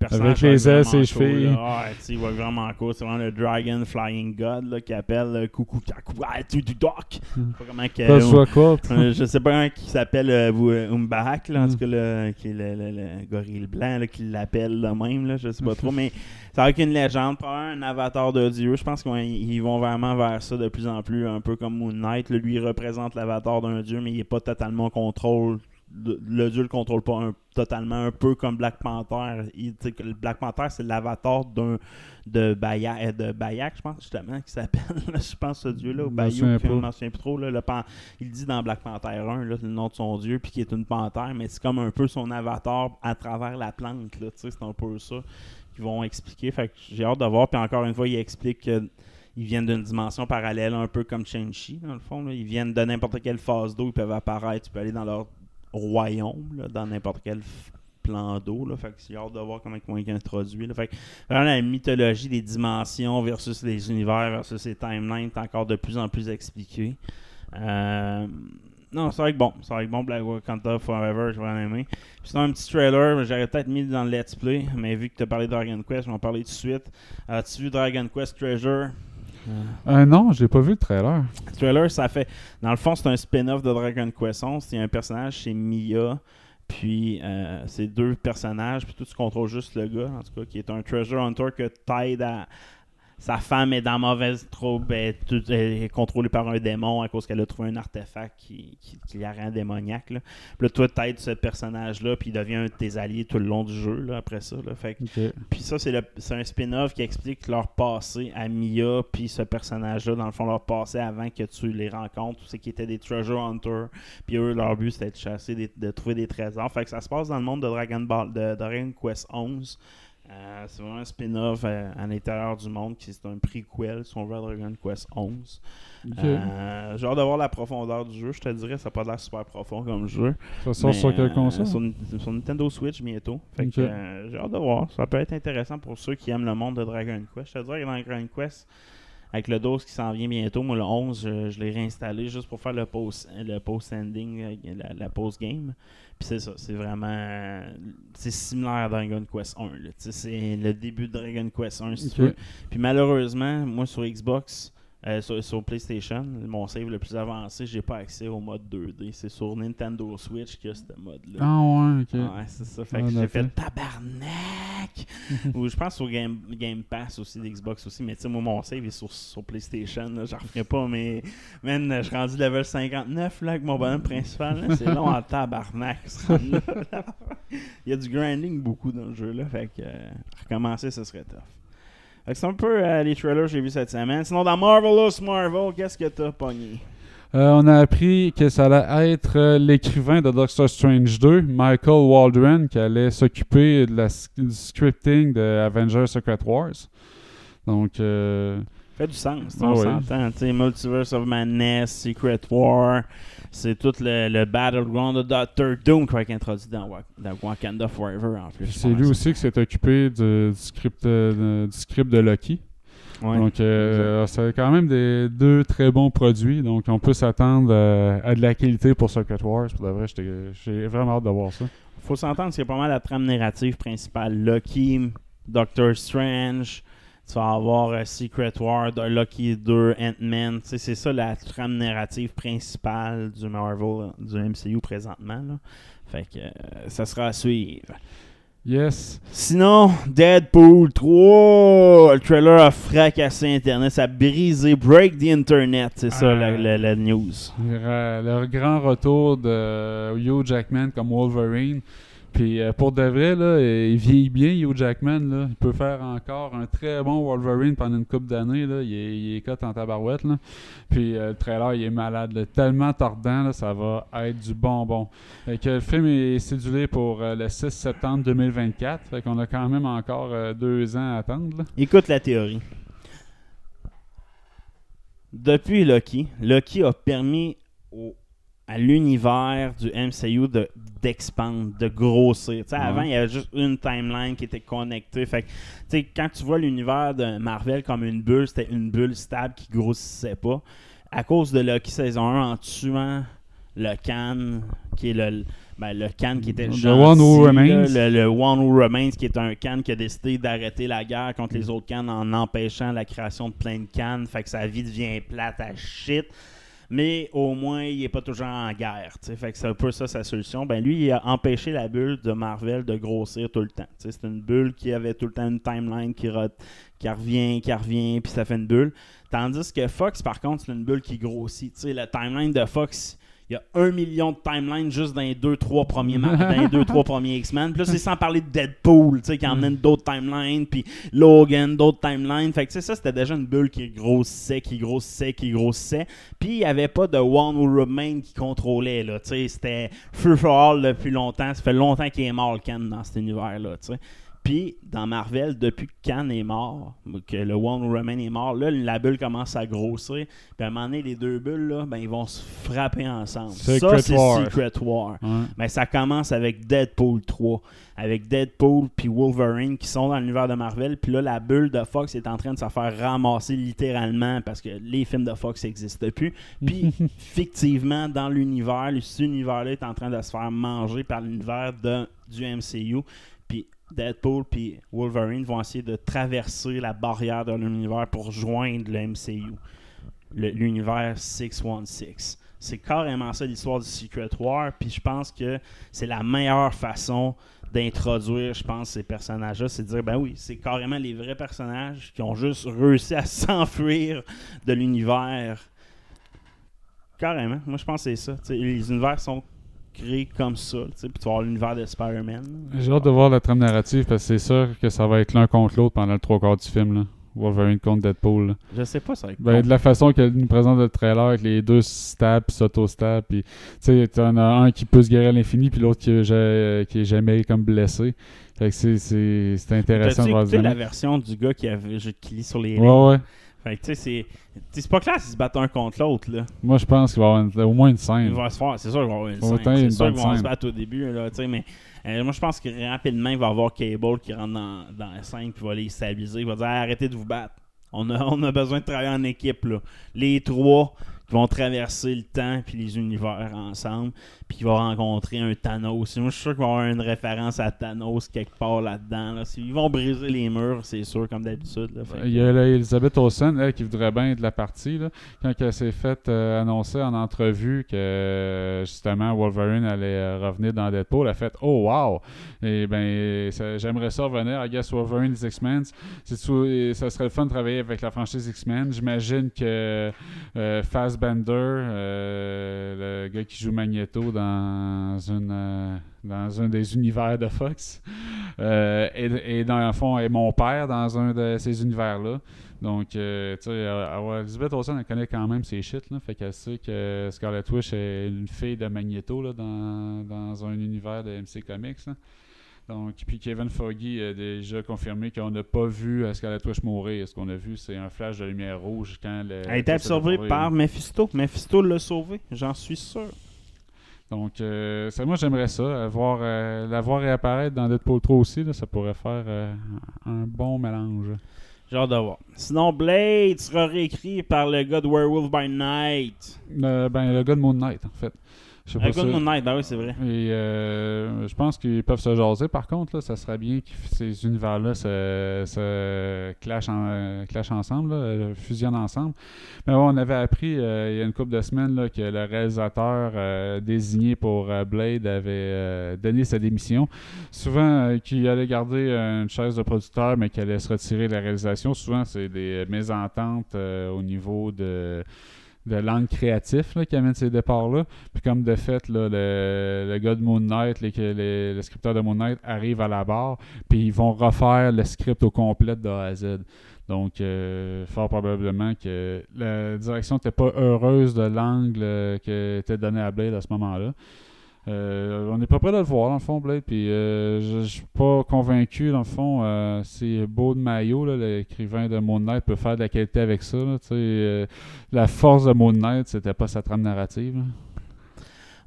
Personnage Avec les ailes, ses cool, chevilles. là. Ouais, tu sais, il va vraiment cool. C'est vraiment le Dragon Flying God là, qui appelle Coucou Kakou ah, tu du Doc. Je sais pas Pas. Euh, je sais pas comment qui s'appelle euh, euh, Umbahak, là, en Mm. tout cas, là, qui est le, le- le gorille blanc, là, qui l'appelle le même, là, je sais pas trop, mais ça va être une légende, probablement un avatar de Dieu. Je pense qu'ils vont- vraiment vers ça de plus en plus, un peu comme Moon Knight. là. lui, il représente l'avatar d'un Dieu, mais il est pas totalement au contrôle. Le, Dieu le contrôle pas un- totalement, un peu comme Black Panther. Il- que Black Panther, c'est l'avatar d'un de Bayak, de Bayak, je pense, justement, qui s'appelle, je pense, ce dieu-là, ou Bayou, je m'en souviens plus trop, là, le pan- il dit dans Black Panther 1 là, le nom de son dieu, puis qui est une panthère, mais c'est comme un peu son avatar à travers la plante, c'est un peu ça qu'ils vont expliquer. Fait que j'ai hâte de voir, puis encore une fois, il explique qu'ils viennent d'une dimension parallèle, un peu comme Shang-Chi, dans le fond. là. Ils viennent de n'importe quelle phase d'eau, ils peuvent apparaître, tu peux aller dans leur royaume, là, dans n'importe quel plan d'eau. Là. Fait que j'ai hâte de voir comment ils vont être introduits. Fait que vraiment, la mythologie des dimensions versus les univers versus les timelines est encore de plus en plus expliquée. Euh, non, c'est vrai que bon. C'est vrai que bon, Black Wakanda Forever, je vais aimer. Puis sinon, un petit trailer, j'aurais peut-être mis dans le let's play, mais vu que tu as parlé de Dragon Quest, je vais en parler tout de suite. As-tu vu Dragon Quest Treasure? Euh, non, j'ai pas vu le trailer. le trailer, ça fait. Dans le fond, c'est un spin-off de Dragon Quest 11. C'est un personnage, c'est Mia. Puis, euh, c'est deux personnages. Puis, toi, tu contrôles juste le gars, en tout cas, qui est un treasure hunter que t'aide à. Sa femme est dans mauvaise trouble, elle est, tout- elle est contrôlée par un démon à cause qu'elle a trouvé un artefact qui, qui, qui la rend démoniaque. Là. Puis là, toi, t'aides ce personnage-là, puis il devient un de tes alliés tout le long du jeu, là, après ça. Là. Fait que puis ça, c'est, le- c'est un spin-off qui explique leur passé à Mia, puis ce personnage-là, dans le fond, leur passé avant que tu les rencontres, c'est qu'ils étaient des treasure hunters, puis eux, leur but, c'était de chasser, des- de trouver des trésors. Fait que ça se passe dans le monde de Dragon Ball, de Dragon Quest 11. Euh, c'est vraiment un spin-off euh, à, l'intérieur du monde, qui c'est un prequel, si on veut, à Dragon Quest 11. Ok. Euh, j'ai hâte de voir la profondeur du jeu, je te dirais, ça n'a pas l'air super profond comme jeu. Ça sort Mais, sur quelle euh, console? sur, sur Nintendo Switch bientôt. Fait Ok. que, j'ai hâte de voir. Ça peut être intéressant pour ceux qui aiment le monde de Dragon Quest. Je te dirais que dans Dragon Quest, avec le 12 qui s'en vient bientôt, moi le 11, je, je l'ai réinstallé juste pour faire le post le post ending, la, la post game. Puis c'est ça, c'est vraiment c'est similaire à Dragon Quest 1. là. Tu sais, C'est le début de Dragon Quest 1 si tu veux. Puis malheureusement, moi sur Xbox, euh, sur, sur PlayStation, mon save le plus avancé, j'ai pas accès au mode 2D. C'est sur Nintendo Switch qu'il y a ce mode-là. Ah ouais, ok. Ouais, c'est ça. Fait Ah, que j'ai fait tabarnak! Ou je pense sur Game, Game Pass aussi, d'Xbox aussi. Mais tu sais, moi, mon save est sur, sur PlayStation. J'en referai pas, mais. Man, je suis rendu level 59 là, avec mon bonhomme principal. C'est long en tabarnak. Il y a du grinding beaucoup dans le jeu. là. Fait que euh, recommencer, ce serait tough. C'est un peu euh, les trailers que j'ai vus cette semaine. Sinon, dans Marvelous Marvel, qu'est-ce que t'as pogné? Euh, on a appris que ça allait être euh, l'écrivain de Doctor Strange 2, Michael Waldron, qui allait s'occuper de la du scripting de Avengers Secret Wars. Donc, euh, fait du sens, Ah on oui. s'entend. Multiverse of Madness, Secret War, c'est tout le, le battleground de Doctor Doom qui va être introduit dans, Wa- dans Wakanda Forever en plus. c'est lui aussi qui s'est occupé du, du script, euh, du script de Loki. Ouais. Donc, euh, c'est quand même des deux très bons produits. Donc, on peut s'attendre euh, à de la qualité pour Secret Wars. Pour de vrai, j'étais- j'ai vraiment hâte de voir ça. faut s'entendre, c'est pas mal la trame narrative principale. Loki, Doctor Strange, tu vas avoir euh, Secret War, Loki 2, Ant-Man. C'est ça la trame narrative principale du Marvel, du MCU présentement. là. Fait que euh, ça sera à suivre. Yes. Sinon, Deadpool 3, le trailer a fracassé Internet, ça a brisé, break the Internet, c'est ça la, la- la news. Le, le grand retour de Hugh Jackman comme Wolverine. Puis euh, pour de vrai, là, euh, il vieillit bien, Hugh Jackman. Là. Il peut faire encore un très bon Wolverine pendant une couple d'années. Il, est, il cut en tabarouette. Là. Puis euh, le trailer, il est malade. Tellement tordant, là, ça va être du bonbon. Fait que le film est cédulé pour le 6 septembre 2024. Fait qu'on a quand même encore deux ans à attendre. Écoute la théorie. Depuis Loki, Loki a permis au- à l'univers du MCU de d'expandre, de grossir. Avant, Ouais. il y avait juste une timeline qui était connectée. Fait que, quand tu vois l'univers de Marvel comme une bulle, c'était une bulle stable qui grossissait pas. À cause de Loki saison 1, en tuant le Khan, qui est le, ben, le qui était gentil, One Who là, Remains. le, le One Who Remains, qui est un Khan qui a décidé d'arrêter la guerre contre les autres Khans en empêchant la création de plein de Khans. Fait que sa vie devient plate à shit. Mais au moins, il est pas toujours en guerre. Fait que c'est un peu ça sa solution. Ben lui, il a empêché la bulle de Marvel de grossir tout le temps. C'est une bulle qui avait tout le temps une timeline qui, qui revient, qui revient, puis ça fait une bulle. Tandis que Fox, par contre, c'est une bulle qui grossit. La timeline de Fox, il y a un million de timelines juste dans les deux, trois premiers, dans les deux, trois premiers X-Men. Puis là, c'est sans parler de Deadpool, tu sais, qui emmène d'autres timelines, puis Logan, d'autres timelines. Fait que, tu sais, ça, c'était déjà une bulle qui grossissait, qui grossissait, qui grossissait. Puis il n'y avait pas de One Who Remain qui contrôlait, là. Tu sais, c'était Free for All depuis longtemps. Ça fait longtemps qu'il est mort, le Khan, dans cet univers-là, tu sais. Puis, dans Marvel, depuis que Khan est mort, que le One Who Remain est mort, là, la bulle commence à grossir. Puis à un moment donné, les deux bulles, là, ben, ils vont se frapper ensemble. ça, Secret c'est War. Secret War. Ben, ça commence avec Deadpool 3. Avec Deadpool puis Wolverine qui sont dans l'univers de Marvel. Puis là, la bulle de Fox est en train de se faire ramasser littéralement parce que les films de Fox n'existent plus. Puis, fictivement, dans l'univers, cet univers-là est en train de se faire manger par l'univers du MCU. Puis Deadpool puis Wolverine vont essayer de traverser la barrière de l'univers pour joindre le MCU, l'univers 616. C'est carrément ça l'histoire du Secret War, puis je pense que c'est la meilleure façon d'introduire, je pense, ces personnages-là, c'est de dire, ben oui, c'est carrément les vrais personnages qui ont juste réussi à s'enfuir de l'univers. Carrément, moi je pense que c'est ça. Les univers sont créés comme ça, tu sais, puis tu vas avoir l'univers de Spider-Man. J'ai hâte de voir la trame narrative parce que c'est sûr que ça va être l'un contre l'autre pendant le trois quarts du film. Là. Wolverine contre Deadpool. là. Je sais pas, ça va être Ben, de la façon qu'elle nous présente le trailer avec les deux stabs s'auto-stab. Puis, tu sais, t'en as un qui peut se guérir à l'infini, puis l'autre qui, est ja- qui est jamais comme blessé. Fait que c'est, intéressant de voir ça. la version du gars qui, avait, qui lit sur les lignes? Ouais, ouais. Fait que tu sais, c'est- pas clair s'ils se battent un contre l'autre, là. Moi, je pense qu'il va y avoir une- au moins une Il scène. va se faire, c'est sûr qu'il va y avoir une Autant scène. C'est sûr qu'ils vont se battre au début, là, tu sais, mais euh, moi je pense que rapidement il va y avoir Cable qui rentre dans, dans la scène puis va les stabiliser. Il va dire arrêtez de vous battre. On a, on a besoin de travailler en équipe, là. Les trois qui vont traverser le temps puis les univers ensemble, puis qui vont rencontrer un Thanos. Moi je suis sûr qu'il va y avoir une référence à Thanos quelque part là-dedans. Là. Ils vont briser les murs, c'est sûr, comme d'habitude. là. Que- Il y a là, Elizabeth Olsen, elle, qui voudrait bien être la partie, là, quand elle s'est faite euh, annoncer en entrevue que justement Wolverine allait euh, revenir dans Deadpool, elle a fait Oh wow! Et ben j'aimerais ça revenir, I guess Wolverine des X-Men. Ça serait le fun de travailler avec la franchise X-Men. J'imagine que euh, Fassbender, euh, le gars qui joue Magneto dans une euh, dans un des univers de Fox, euh, et, et dans le fond est mon père dans un de ces univers-là. Donc, euh, tu sais, avoir- Elizabeth Olsen, elle connaît quand même ses shit, là. Fait qu'elle sait que Scarlet Witch est une fille de Magneto, là, dans, dans un univers de MC Comics, là. Donc, puis Kevin Foggy a déjà confirmé qu'on n'a pas vu Scarlet Witch mourir. Ce qu'on a vu, c'est un flash de lumière rouge quand le. Elle a été absorbée par Mephisto. Mephisto l'a sauvé, j'en suis sûr. Donc, euh, ça, moi, j'aimerais ça. euh, voir, euh, la voir réapparaître dans Deadpool 3 aussi, là, ça pourrait faire euh, un bon mélange. J'ai hâte de voir. Sinon, Blade sera réécrit par le gars de Werewolf by Night. Euh, ben, le gars de Moon Knight, en fait. Ça. Moon Knight, ben oui, c'est vrai. Et euh, je pense qu'ils peuvent se jaser. Par contre, là, ça serait bien que ces univers-là se, se clashent, en- clashent ensemble, là, euh, fusionnent ensemble. Mais bon, on avait appris euh, il y a une couple de semaines là, que le réalisateur euh, désigné pour Blade avait donné sa démission. Souvent, qu'il allait garder une chaise de producteur, mais qu'il allait se retirer de la réalisation. Souvent, c'est des mésententes au niveau de de l'angle créatif qui amène ces départs-là. Puis comme de fait, le, le gars de Moon Knight, les, les- le scripteur de Moon Knight arrive à la barre, puis ils vont refaire le script au complet de A à Z. Donc, euh, fort probablement que la direction n'était pas heureuse de l'angle euh, qui était donné à Blade à ce moment-là. Euh, on n'est pas prêt de le voir, dans le fond, Blade. Puis, euh, je suis pas convaincu, dans le fond. euh, c'est Beau de Maillot, l'écrivain de Moon Knight, peut faire de la qualité avec ça. la force de Moon Knight, c'était pas sa trame narrative. là.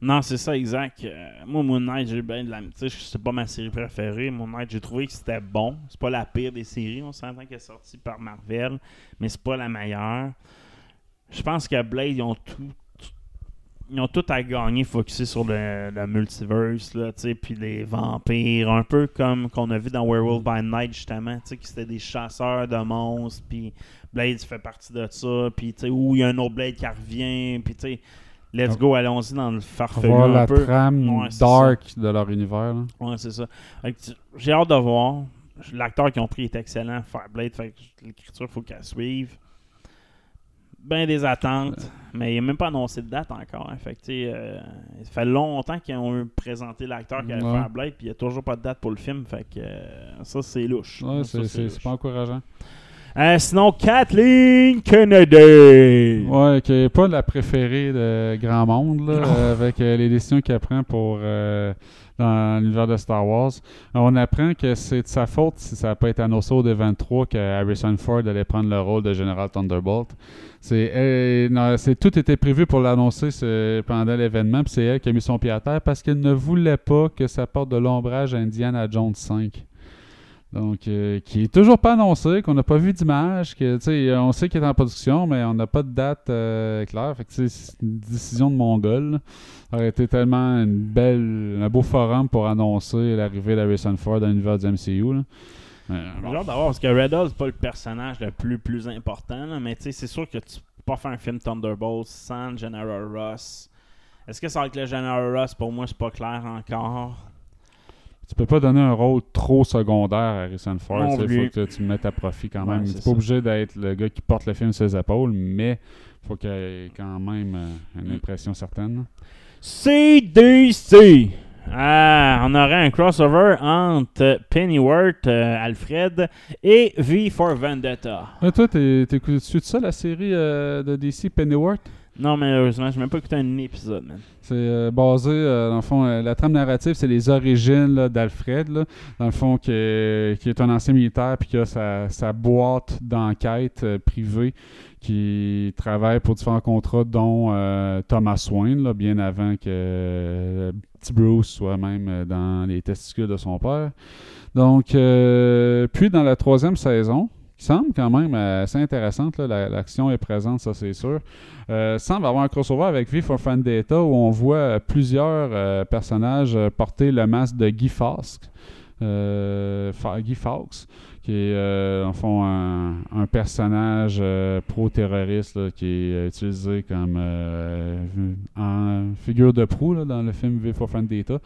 Non, c'est ça, exact. Moi, Moon Knight, j'ai bien de la. Tu c'est pas ma série préférée. Moon Knight, j'ai trouvé que c'était bon. C'est pas la pire des séries. On s'entend qu'elle est sortie par Marvel, mais c'est pas la meilleure. Je pense que Blade, ils ont tout. Ils ont tout à gagner focusé sur le, le multiverse, là, tu sais, puis les vampires, un peu comme qu'on a vu dans Werewolf by Night, justement, tu sais, que c'était des chasseurs de monstres, puis Blade fait partie de ça, puis tu sais, où il y a un autre Blade qui revient, puis tu sais, let's go, allons-y dans le farfelu Voir un la peu. trame Ouais, dark de leur univers. là. Ouais, c'est ça. J'ai hâte de voir. L'acteur qu'ils ont pris est excellent. Faire Blade, fait l'écriture, faut qu'elle suive. Ben des attentes, mais il n'a même pas annoncé de date encore. hein. Fait que, sais, euh, ça fait longtemps qu'ils ont présenté l'acteur qui allait faire Blade, puis il n'y a toujours pas de date pour le film. Fait que euh, ça, c'est louche. Ouais, c'est- pas encourageant. Euh, sinon, Kathleen Kennedy. Ouais, qui est pas la préférée de grand monde, là, avec les décisions qu'elle prend pour dans l'univers de Star Wars. On apprend que c'est de sa faute si ça n'a pas été annoncé au D23 que Harrison Ford allait prendre le rôle de Général Thunderbolt. C'est tout était prévu pour l'annoncer ce- pendant l'événement, puis c'est elle qui a mis son pied à terre parce qu'elle ne voulait pas que ça porte de l'ombrage à Indiana Jones 5. Donc, euh, qui est toujours pas annoncé, qu'on n'a pas vu d'image, que, sais, on sait qu'il est en production, mais on n'a pas de date euh, claire. Fait que, c'est une décision de mongol. Ça aurait été tellement une belle, un beau forum pour annoncer l'arrivée d'Harrison Ford dans l'univers du MCU. là. Euh, d'avoir, parce que Red Hulk, c'est pas le personnage le plus, plus important, mais c'est sûr que tu peux pas faire un film Thunderbolt sans General Ross. Est-ce que ça va être le General Ross? Pour moi, c'est pas clair encore. Tu peux pas donner un rôle trop secondaire à Harrison Ford. Il faut que tu le mettes à profit quand Ouais, même. c'est Tu pas ça. obligé d'être le gars qui porte le film sur ses épaules, mais faut qu'il y ait quand même euh, une Mm. impression certaine. CDC Ah, on aurait un crossover entre Pennyworth, euh, Alfred et V for Vendetta. Ah, toi, t'es- t'écoutes-tu de ça, la série euh, de DC Pennyworth? Non, malheureusement, j'ai même pas écouté un épisode. C'est euh, basé, euh, dans le fond, euh, la trame narrative, c'est les origines d'Alfred, dans le fond, qui est, un ancien militaire, puis qui a sa, boîte d'enquête privée, qui travaille pour différents contrats, dont Thomas Wayne, bien avant que petit Bruce soit même dans les testicules de son père. Donc, puis dans la troisième saison, semble quand même euh, assez intéressante, l'action est présente, ça c'est sûr. Euh, semble avoir un crossover avec V for Vendetta où on voit euh, plusieurs euh, personnages porter le masque de Guy Fawkes. Fa- Guy Fawkes, qui est en fond un, un personnage pro-terroriste qui est utilisé comme en figure de proue dans le film V for Vendetta.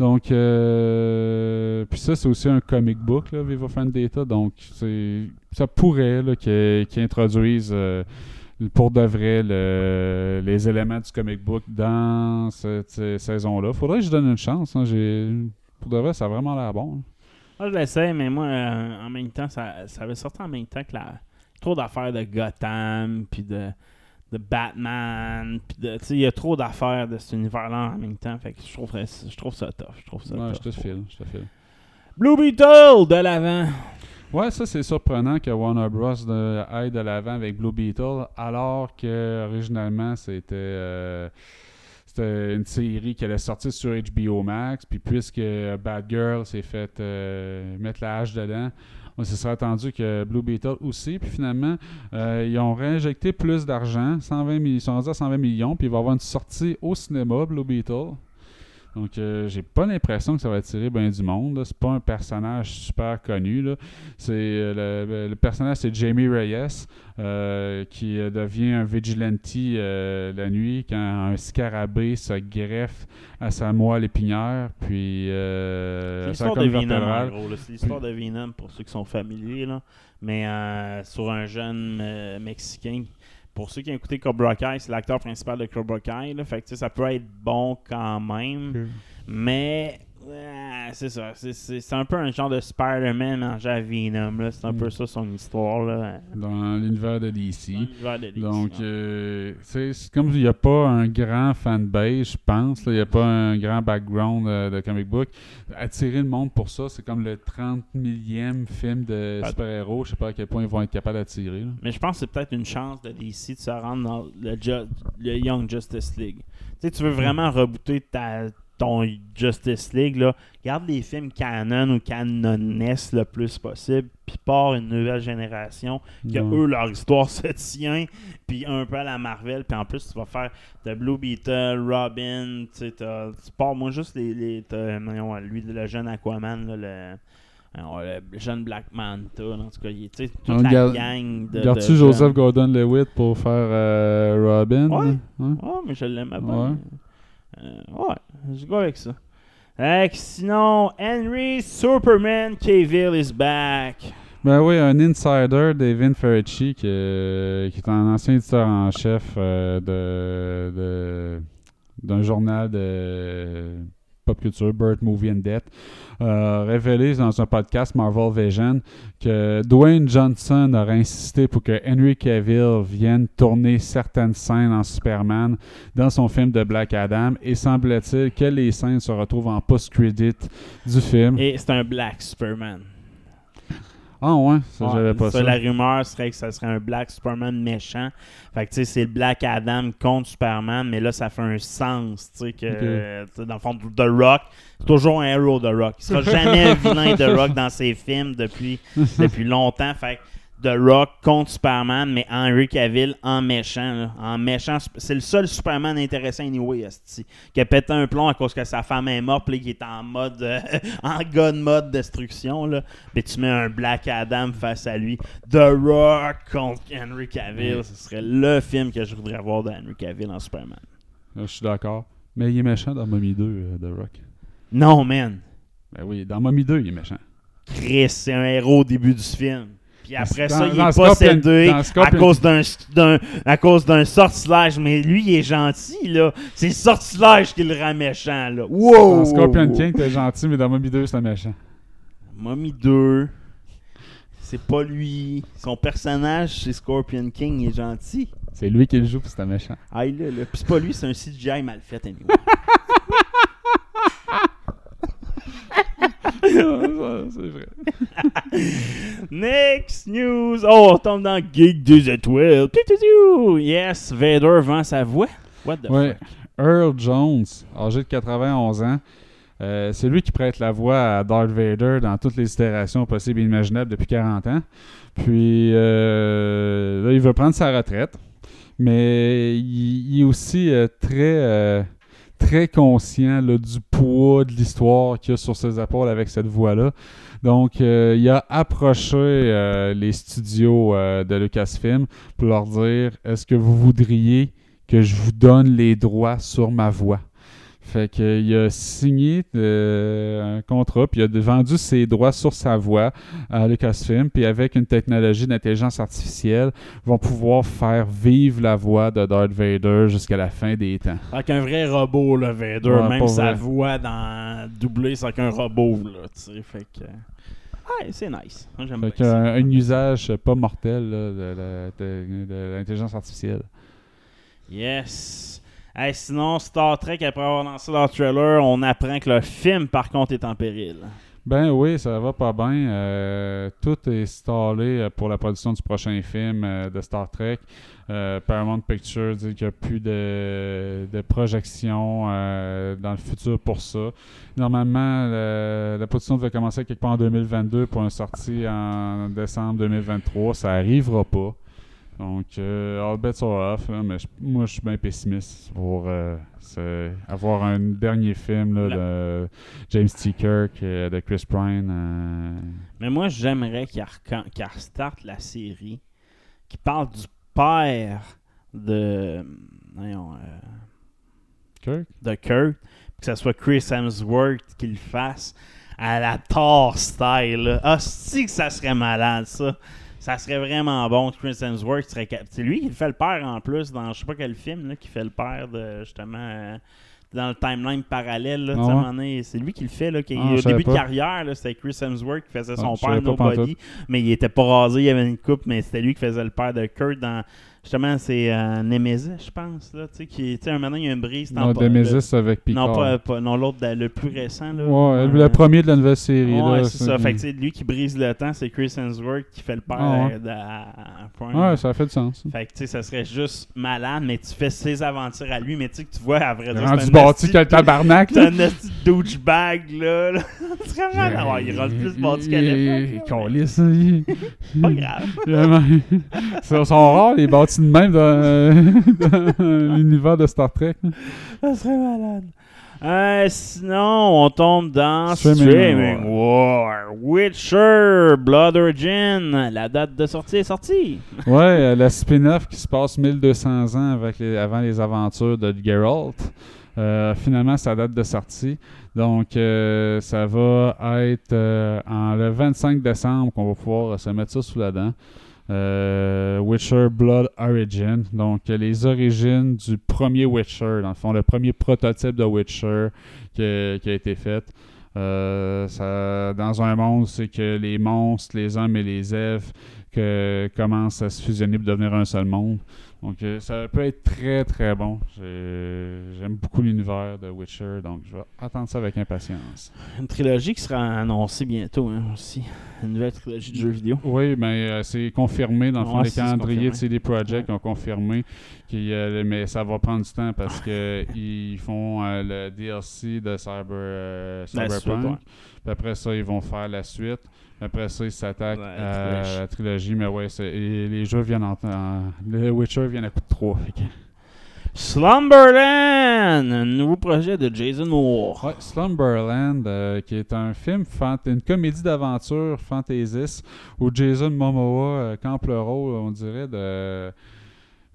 Donc, puis ça, c'est aussi un comic book, là, V for Vendetta. Donc, c'est, ça pourrait qu'ils introduisent euh, pour de vrai le- les éléments du comic book dans cette, euh, saison-là. Faudrait que je donne une chance. hein. Pour de vrai, ça a vraiment l'air bon. hein. Moi, je l'essaie, mais moi, euh, en même temps, ça, ça avait sorti en même temps que la. Trop d'affaires de Gotham, puis de, de Batman, puis de. Tu sais, il y a trop d'affaires de cet univers-là en même temps. Fait que je trouve, je trouve ça tough. Je trouve ça Ouais, tough je te file, je te file. Blue Beetle de l'avant. Ouais, ça c'est surprenant que Warner Bros. aille de l'avant avec Blue Beetle, alors que originalement c'était euh, une série qui allait sortir sur HBO Max, puis puisque Bad Girl s'est fait euh, mettre la hache dedans, on se serait attendu que Blue Beetle aussi, puis finalement euh, ils ont réinjecté plus d'argent, 120 millions, ils sont à 120 millions, puis il va y avoir une sortie au cinéma Blue Beetle. Donc, euh, j'ai pas l'impression que ça va attirer bien du monde. C'est pas un personnage super connu. là. C'est euh, le, le personnage, c'est Jamie Reyes, euh, qui euh, devient un vigilante la nuit quand un scarabée se greffe à sa moelle épinière, puis euh, C'est l'histoire de Venom. C'est l'histoire de Venom pour ceux qui sont familiers. Là. Mais euh, sur un jeune Mexicain. Pour ceux qui ont écouté Cobra Kai, c'est l'acteur principal de Cobra Kai. Là. Fait que ça peut être bon quand même. Mais c'est ça. C'est- un peu un genre de Spider-Man mangé à Venom. C'est un Mm. peu ça son histoire. Là, Dans l'univers de DC. l'univers de DC, Donc, euh, c'est comme il n'y a pas un grand fanbase, je pense. Il n'y a pas un grand background euh, de comic book. Attirer le monde pour ça, c'est comme le 30 millième film de super-héros. Je sais pas à quel point ils vont être capables d'attirer. Mais je pense que c'est peut-être une chance de DC de se rendre dans le, Ju- le Young Justice League. Tu sais, tu veux vraiment rebooter ta, ton Justice League, là. Garde les films canon ou canonesques le plus possible, puis part une nouvelle génération que Ouais. eux, leur histoire se tient, puis un peu à la Marvel, puis en plus, tu vas faire de Blue Beetle, Robin, tu sais, t'as- tu pars, moi, juste les... voyons, lui, le jeune Aquaman, là, le... alors, le jeune Black Manta, en tout cas, il est, tu sais, toute On la garde- gang de. Gardes-tu de Joseph. Gordon-Lewitt pour faire euh, Robin? Ouais. Ouais. Oh, mais je Ouais. pas. Euh, ouais, je go avec ça. Que sinon, Henry Superman Cavill is back. Ben oui, un insider, David Ferricci, qui, est- qui est un ancien éditeur en chef euh, de- d'un journal de pop culture, Bird Movie and Death, a révélé dans un podcast Marvel Vision que Dwayne Johnson aurait insisté pour que Henry Cavill vienne tourner certaines scènes en Superman dans son film de Black Adam et semble-t-il que les scènes se retrouvent en post-credit du film. Et c'est un Black Superman. Ah ouais, ça Ouais, j'avais pas ça. La rumeur serait que ça serait un Black Superman méchant. Fait que tu sais, c'est le Black Adam contre Superman, mais là, ça fait un sens. Tu sais, que euh, dans le fond, The Rock, c'est toujours un héros de Rock. Il sera jamais un vilain de Rock dans ses films depuis, depuis longtemps. Fait que The Rock contre Superman, mais Henry Cavill en méchant. là. En méchant, c'est le seul Superman intéressant anyway, esti, qui a pété un plomb à cause que sa femme est morte, puis qui est en mode, euh, en gun mode destruction. Là. Puis tu mets un Black Adam face à lui. The Rock contre Henry Cavill, ce serait le film que je voudrais voir de Henry Cavill en Superman. Je suis d'accord. Mais il est méchant dans Mommy 2, euh, The Rock. Non, man. Ben oui, dans Mommy 2, il est méchant. Chris, c'est un héros au début du film. Puis après Dans- ça, il est possédé à Scorpion- cause d'un d'un- à cause d'un sortilège. Mais lui, il est gentil, là. C'est le sortilège qui le rend méchant, là. Wow! Dans Scorpion King, t'es gentil, mais dans Mommy 2, c'est un méchant. Mommy 2, c'est pas lui. Son personnage, c'est Scorpion King, il est gentil. C'est lui qui le joue, puis c'est un méchant. Ah, là, là. Puis c'est pas lui, c'est un CGI mal fait, anyway. c'est vrai. Next news! Oh, on tombe dans Geek des étoiles. Yes, Vader vend sa voix. What the Ouais. fuck? Earl Jones, âgé de 91 ans, euh, c'est lui qui prête la voix à Darth Vader dans toutes les itérations possibles et imaginables depuis 40 ans. Puis euh, là, il veut prendre sa retraite, mais il, il est aussi euh, très, très conscient là, du poids de l'histoire qu'il a sur ses épaules avec cette voix-là. Donc, euh, il a approché euh, les studios euh, de Lucasfilm pour leur dire est-ce que vous voudriez que je vous donne les droits sur ma voix? Fait qu'il a signé euh, un contrat, puis il a vendu ses droits sur sa voix à Lucasfilm, puis avec une technologie d'intelligence artificielle, ils vont pouvoir faire vivre la voix de Darth Vader jusqu'à la fin des temps. Avec un vrai robot, là, Vader. Ouais, Même sa vrai. voix dans doublée, c'est avec un robot, là, tu sais. Fait que. Ouais, c'est nice. J'aime bien ça. un usage pas mortel là, de, la- de- de l'intelligence artificielle. Yes. Sinon, Star Trek, après avoir lancé leur trailer, on apprend que le film, par contre, est en péril. Ben oui, ça va pas bien. Euh, tout est installé euh, pour la production du prochain film euh, de Star Trek. Paramount Pictures dit qu'il n'y a plus de, de projection euh, dans le futur pour ça. Normalement, le- la production devait commencer quelque part en 2022 pour une sortie en décembre 2023. Ça arrivera pas. Donc, euh, all bets are off. mais je- moi, je suis bien pessimiste pour euh, avoir un dernier film là, de James T. Kirk, euh, de Chris Pine. euh, Mais moi, j'aimerais qu'il qu'il restarte la série qui parle du père de. voyons, euh, Kirk? de puis que ce soit Chris Hemsworth qui le fasse à la Thor style. Ah, si que ça serait malade, ça. Ça serait vraiment bon. Chris Hemsworth serait. C'est lui qui le fait le père en plus dans je sais pas quel film là, qui fait le père de justement. euh, dans le timeline parallèle, là, Ah ouais? c'est lui qui le fait. Là, qui, Ah, au début de carrière, c'était Chris Hemsworth qui faisait son Ah, père Nobody, mais il était pas rasé, il avait une coupe, mais c'était lui qui faisait le père de Kurt dans. Justement, c'est euh, Nemesis, je pense. Là, tu sais, qui, tu sais, un moment, il y a une brise. dans Non, Nemesis avec Picard. non, pas, pas- non l'autre, le plus récent. Là, Ouais, Euh, le premier de la nouvelle série. Ouais, c'est ça. Fait que, lui qui brise le temps, c'est Chris Hemsworth qui fait le père Ah ouais. euh, à- Prime. Ouais, ça fait du sens. Fait que, tu sais, ça serait juste malade, mais tu fais ses aventures à lui, mais tu sais, que tu vois, à vrai dire, rendu bâti quel tabarnak. là. un de douchebag, là. là. C'est vraiment malade. Il rend plus bâti qu'à l'époque. Pas grave. Vraiment. Ils sont rares, les bâtis de même dans, dans l'univers de Star Trek. Ça serait malade. Euh, sinon, on tombe dans Streaming Streaming, War. Witcher, Blood Origin. La date de sortie est sortie. Ouais, euh, la spin-off qui se passe 1200 ans avec les- avant les aventures de Geralt. Euh, finalement, sa date de sortie. Donc, euh, ça va être euh, en le 25 décembre qu'on va pouvoir euh, se mettre ça sous la dent. Euh, Witcher Blood Origin. Donc, euh, les origines du premier Witcher, dans le fond, le premier prototype de Witcher qui a, été fait. Euh, dans un monde, c'est que les monstres, les hommes et les elfes commencent à se fusionner pour devenir un seul monde. Donc ça peut être très très bon. J'ai- J'aime beaucoup l'univers de Witcher, donc je vais attendre ça avec impatience. Une trilogie qui sera annoncée bientôt hein, aussi. Une nouvelle trilogie de jeux vidéo. Oui, mais euh, c'est confirmé. Dans le fond, Ouais, les calendriers de. CD Projekt ont confirmé. mais ça va prendre du temps parce que ils font euh, le DLC de Cyber, euh, Cyberpunk. suite, ouais. Puis après ça, ils vont faire la suite. Après ça, ils s'attaquent Ouais, à la trilogie. Mais ouais, et les jeux viennent en, en- Le Witcher vient à coup de 3. Slumberland, un nouveau projet de Jason Moore. Slumberland, euh, qui est un film, une comédie d'aventure fantaisiste où Jason Momoa euh, campe le rôle, on dirait, de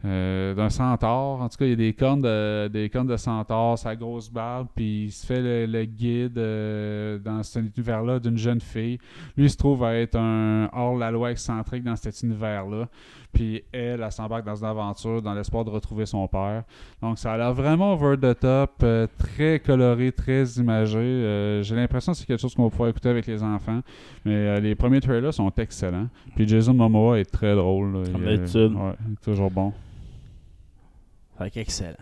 euh, d'un centaure. En tout cas, il y a des cornes de, des cornes de centaure, sa grosse barbe, puis il se fait le, guide dans cet univers-là d'une jeune fille. Lui, il se trouve à être un hors-la-loi excentrique dans cet univers-là. Puis elle, elle s'embarque dans une aventure dans l'espoir de retrouver son père. Donc, ça a l'air vraiment over the top, euh, très coloré, très imagé. Euh, J'ai l'impression que c'est quelque chose qu'on va pouvoir écouter avec les enfants. Mais euh, les premiers trailers sont excellents. Puis Jason Momoa est très drôle. là. Comme Il, d'habitude. ouais, il est toujours bon. Fait qu'excellent.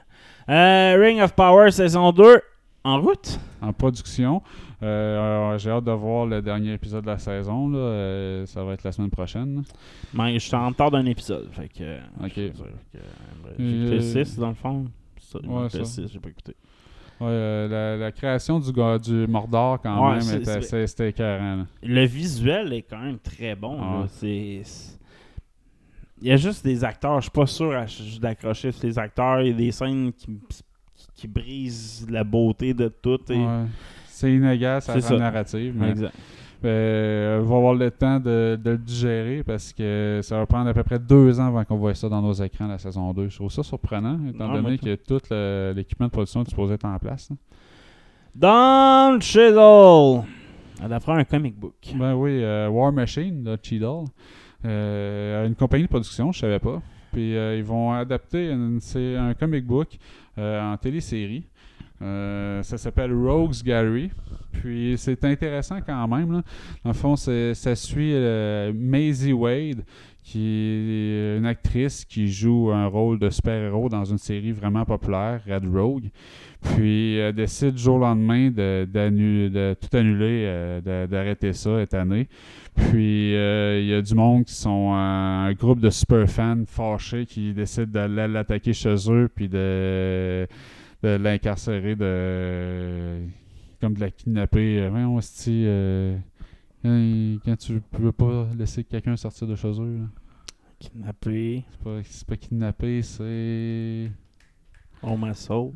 Ring of Power saison 2 en route. en production. Euh, J'ai hâte de voir le dernier épisode de la saison. là. Euh, ça va être la semaine prochaine. Mais je suis en retard d'un épisode. Fait que. euh, J'ai écouté Euh, 6 dans le fond. Ça, ouais, écouté ça. 6, j'ai pas écouté. Ouais, euh, la, la création du, gars- du Mordor, quand Ouais, même, c'était écœurant. là. Le visuel est quand même très bon. Ah. C'est. Il y a juste des acteurs, je suis pas sûr d'accrocher sur les acteurs. Il y a des scènes qui, qui, qui brisent la beauté de tout. Et... Ouais. C'est inégal, ça C'est la ça. narrative. Mais, Exact. euh, on va avoir le temps de, de le digérer parce que ça va prendre à peu près deux ans avant qu'on voit ça dans nos écrans la saison 2. Je trouve ça surprenant, étant donné que tout le- l'équipement de production est supposé être en place. Don Chisel. D'après un comic book. Ben oui, euh, War Machine de Cheadle. Euh, une compagnie de production, je savais pas. Puis euh, ils vont adapter une- un comic book en télésérie. Euh, ça s'appelle Rogues Gallery. Puis c'est intéressant quand même. Dans le fond, ça suit euh, Maisie Wade, qui est une actrice qui joue un rôle de super-héros dans une série vraiment populaire, Red Rogue. Puis elle décide jour au lendemain de, tout annuler, euh, d'arrêter ça cette année. Puis il y a du monde qui sont un, un groupe de super fans fâchés qui décident d'aller l'attaquer chez eux puis de, de l'incarcérer, de comme de la kidnapper. Euh, Voyons, hostie, euh, quand, quand tu peux pas laisser quelqu'un sortir de chez eux. là. Kidnappé. C'est pas, c'est pas kidnapper, c'est. On m'a sauvé.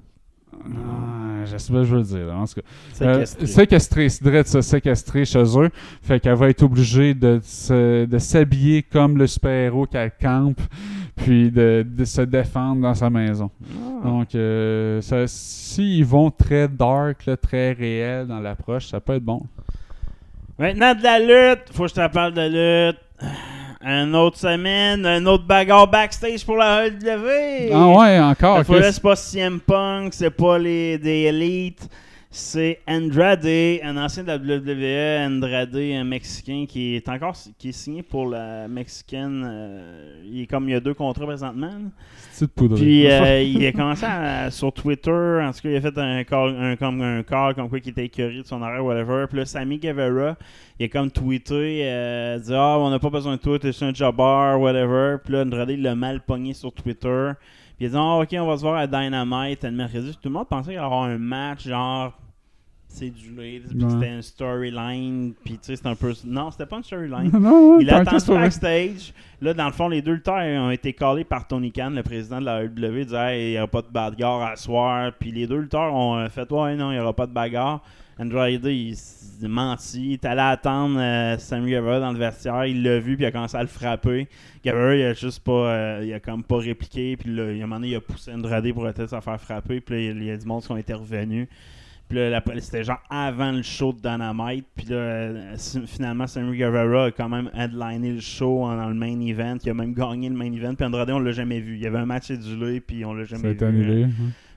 Ah, je sais pas ce que je veux dire. En tout cas, Séquestré. Euh, c'est vrai de se séquestrer chez eux. Fait qu'elle va être obligée de, se- de s'habiller comme le super-héros qu'elle campe, puis de, de se défendre dans sa maison. Ah. Donc, euh, s'ils vont très dark, là, très réel dans l'approche, ça peut être bon. Maintenant de la lutte, faut que je te parle de lutte. Une autre semaine, une autre bagarre backstage pour la AEW. Ah ouais, encore. Chris. c'est pas CM Punk, c'est pas les des Elite, c'est Andrade, un ancien de la WWE, Andrade, un Mexicain qui est encore qui est signé pour la mexicaine. euh, il est comme il y a deux contrats présentement. là. Petite poudre? Puis euh, il a commencé à- sur Twitter, en tout cas, il a fait un call, un, comme un call comme quoi qu'il était écœuré de son arrêt, whatever. Puis là, Sammy Guevara, il a comme tweeté, euh, dit Ah, on n'a pas besoin de toi, t'es un jobber, whatever. Puis là, Andrade, il l'a mal pogné sur Twitter. Puis il a dit Ah, ok, on va se voir à Dynamite le mercredi. Tout le monde pensait qu'il allait y avoir un match, genre. C'est du lait, puis Ouais. c'était une storyline, puis tu sais, c'était un peu. Non, c'était pas une storyline. non, Il a tant que attendu c'est pas vrai. backstage. Là, dans le fond, les deux lutteurs ont été callés par Tony Khan, le président de la AEW. Il disait Hey, il n'y aura pas de bagarre à soir. Puis les deux lutteurs ont euh, fait Ouais, non, il n'y aura pas de bagarre. Andrade, il s'est menti. Il est allé attendre euh, Sammy Guevara dans le vestiaire. Il l'a vu, puis il a commencé à le frapper. Guevara, il a juste pas. euh, il a comme pas répliqué. Puis là, il y a un moment donné, il a poussé Andrade pour peut-être se faire frapper. Puis là, il y a du monde qui ont été revenus. Puis là, la- c'était genre avant le show de Dynamite. Puis là, euh, finalement, Sammy Guevara a quand même headliné le show dans le main event. Il a même gagné le main event. Puis Andrade, on l'a jamais vu. Il y avait un match cédulé, puis on l'a Ça a jamais été vu. annulé. hein.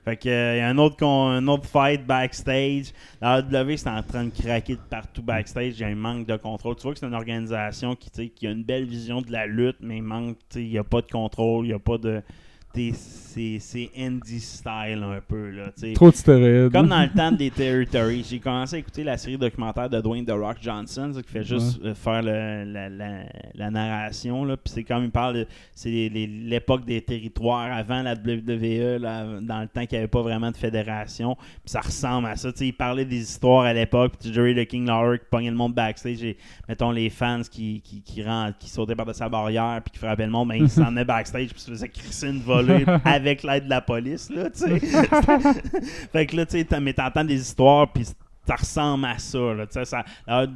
Fait que, euh, il y a un autre, un autre fight backstage. La AEW, c'est en train de craquer de partout backstage. Il y a un manque de contrôle. Tu vois que c'est une organisation qui, qui a une belle vision de la lutte, mais il manque, il n'y a pas de contrôle, il n'y a pas de. C'est indie style un peu. Là. Trop de stéroïdes. Comme dans le temps des Territories, j'ai commencé à écouter la série documentaire de Dwayne The Rock Johnson, qui fait juste euh, faire le- la, la- la narration. Là. Puis c'est comme il parle, de- c'est l'époque des territoires avant la WWE, là, dans le temps qu'il n'y avait pas vraiment de fédération. Puis ça ressemble à ça. Il parlait des histoires à l'époque, puis Jerry the King Lawler qui pognait le monde backstage, et mettons les fans qui, qui, qui, rentrent- qui sautaient par de sa barrière, puis qui frappaient le monde, ben, ils s'en venaient backstage, puis se faisaient crisser une volée avec l'aide de la police. Là, tu sais. fait que là, tu sais, mais t'entends des histoires, puis ça ressemble à ça. Là, tu sais, ça la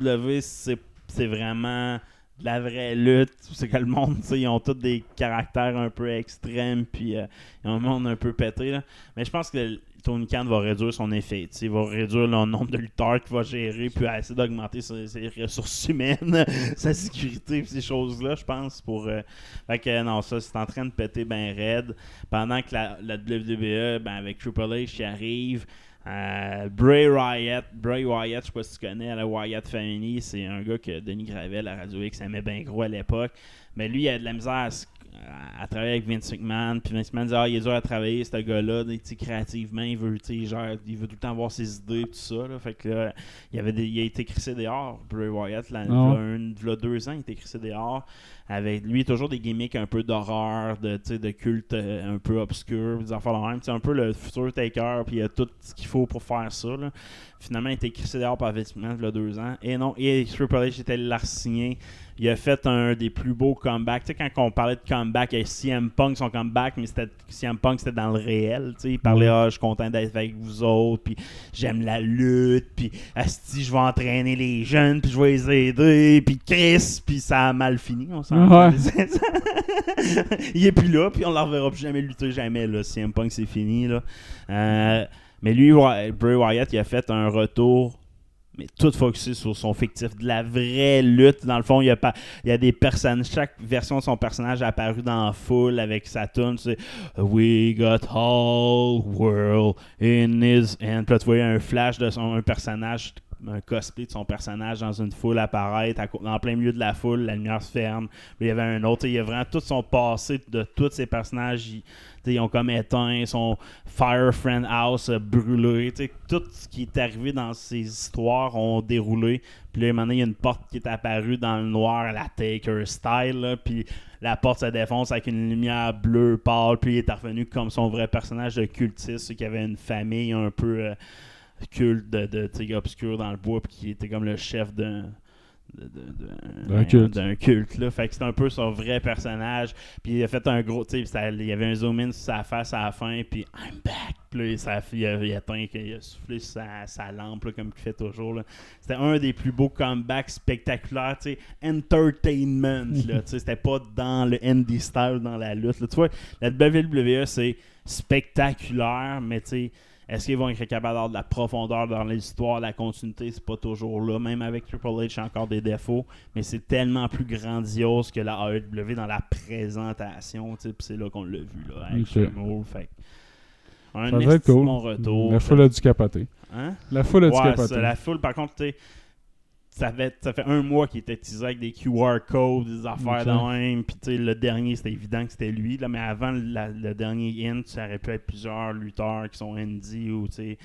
c'est c'est vraiment de la vraie lutte. C'est que le monde, tu sais, ils ont tous des caractères un peu extrêmes, puis euh, ils ont un monde un peu pété. Là. Mais je pense que Tony Khan va réduire son effet. Il va réduire le nombre de lutteurs qu'il va gérer, puis essayer d'augmenter ses, ressources humaines, sa sécurité, ces choses-là, je pense. pour euh, Fait que non, ça, c'est en train de péter bien raide. Pendant que la, la WWE, ben, avec Triple H qui arrive, euh, Bray Wyatt, Bray Wyatt, je sais pas si tu connais, la Wyatt Family, c'est un gars que Denis Gravel à Radio X aimait bien gros à l'époque. Mais lui, il a de la misère à, à- travailler avec Vince McMahon. Puis Vince McMahon dit Ah, il est dur à travailler, ce gars-là. Créativement, il veut, genre, il veut tout le temps avoir ses idées, tout ça. Là. Fait que là, il, avait des- il a été crissé dehors, Bray Wyatt, là, Ah v'là un- deux ans, il a été crissé dehors. Avec lui, toujours des gimmicks un peu d'horreur, de, de culte euh, un peu obscur, des affaires de même. C'est un peu le futur Taker, puis il y a tout ce qu'il faut pour faire ça. là. Finalement, il a été crissé dehors par Vince McMahon il y a deux ans. Et non, et Triple H était là signé. Il a fait un des plus beaux comebacks. Tu sais, quand on parlait de comeback, il y a CM Punk, son comeback, mais c'était CM Punk, c'était dans le réel. Tu sais, il parlait, ah, je suis content d'être avec vous autres, puis j'aime la lutte, puis asti, je vais entraîner les jeunes, puis je vais les aider, puis Chris, puis ça a mal fini, on s'en Ouais. Il est plus là, puis on ne le reverra plus jamais lutter, jamais. Là. CM Punk, c'est fini. Là. Euh, mais lui, Bray Wyatt, il a fait un retour mais tout focusé sur son fictif, de la vraie lutte. Dans le fond, il y a, pas, il y a des personnes, chaque version de son personnage a apparu dans la foule avec sa tune. C'est We got whole world in his hand. Puis là, tu un flash de son un personnage, un cosplay de son personnage dans une foule apparaître, en plein milieu de la foule, la lumière se ferme. Puis il y avait un autre, il y a vraiment tout son passé de tous ces personnages. Ils, ont comme éteint, son Fire Friend House a brûlé. Tout ce qui est arrivé dans ces histoires ont déroulé. Puis là, donné, il y a une porte qui est apparue dans le noir la Taker style. puis la porte se défonce avec une lumière bleue pâle. Puis il est revenu comme son vrai personnage de cultiste qui avait une famille un peu euh, culte de, de obscure dans le bois. Puis qui était comme le chef d'un. D'un culte. d'un culte là. Fait que c'est un peu son vrai personnage. Puis il a fait un gros, tu sais, il y avait un zoom in sur sa face à la fin, puis I'm back. Puis là, il, a, il a il a soufflé sa, sa lampe, là, comme il fait toujours. C'était un des plus beaux comebacks spectaculaires, tu sais, entertainment. là, tu sais, C'était pas dans le indie style, dans la lutte. là. Tu vois, la WWE, c'est spectaculaire, mais tu sais, est-ce qu'ils vont être capables d'avoir de la profondeur dans l'histoire, la continuité, c'est pas toujours là. Même avec Triple H, encore des défauts, mais c'est tellement plus grandiose que la AEW dans la présentation, c'est là qu'on l'a vu, là, avec Ok. Extreme Rules, fait un Ça va être cool. retour. La foule a dû capoter. Hein? La foule a dû Ouais, capoter. ça, la foule, par contre, tu sais, ça fait, ça fait un mois qu'il était teasé avec des QR codes, des affaires de même. Puis, tu sais, le dernier, c'était évident que c'était lui. Là, mais avant la- le dernier in, ça aurait pu être plusieurs lutteurs qui sont indie ou, tu sais.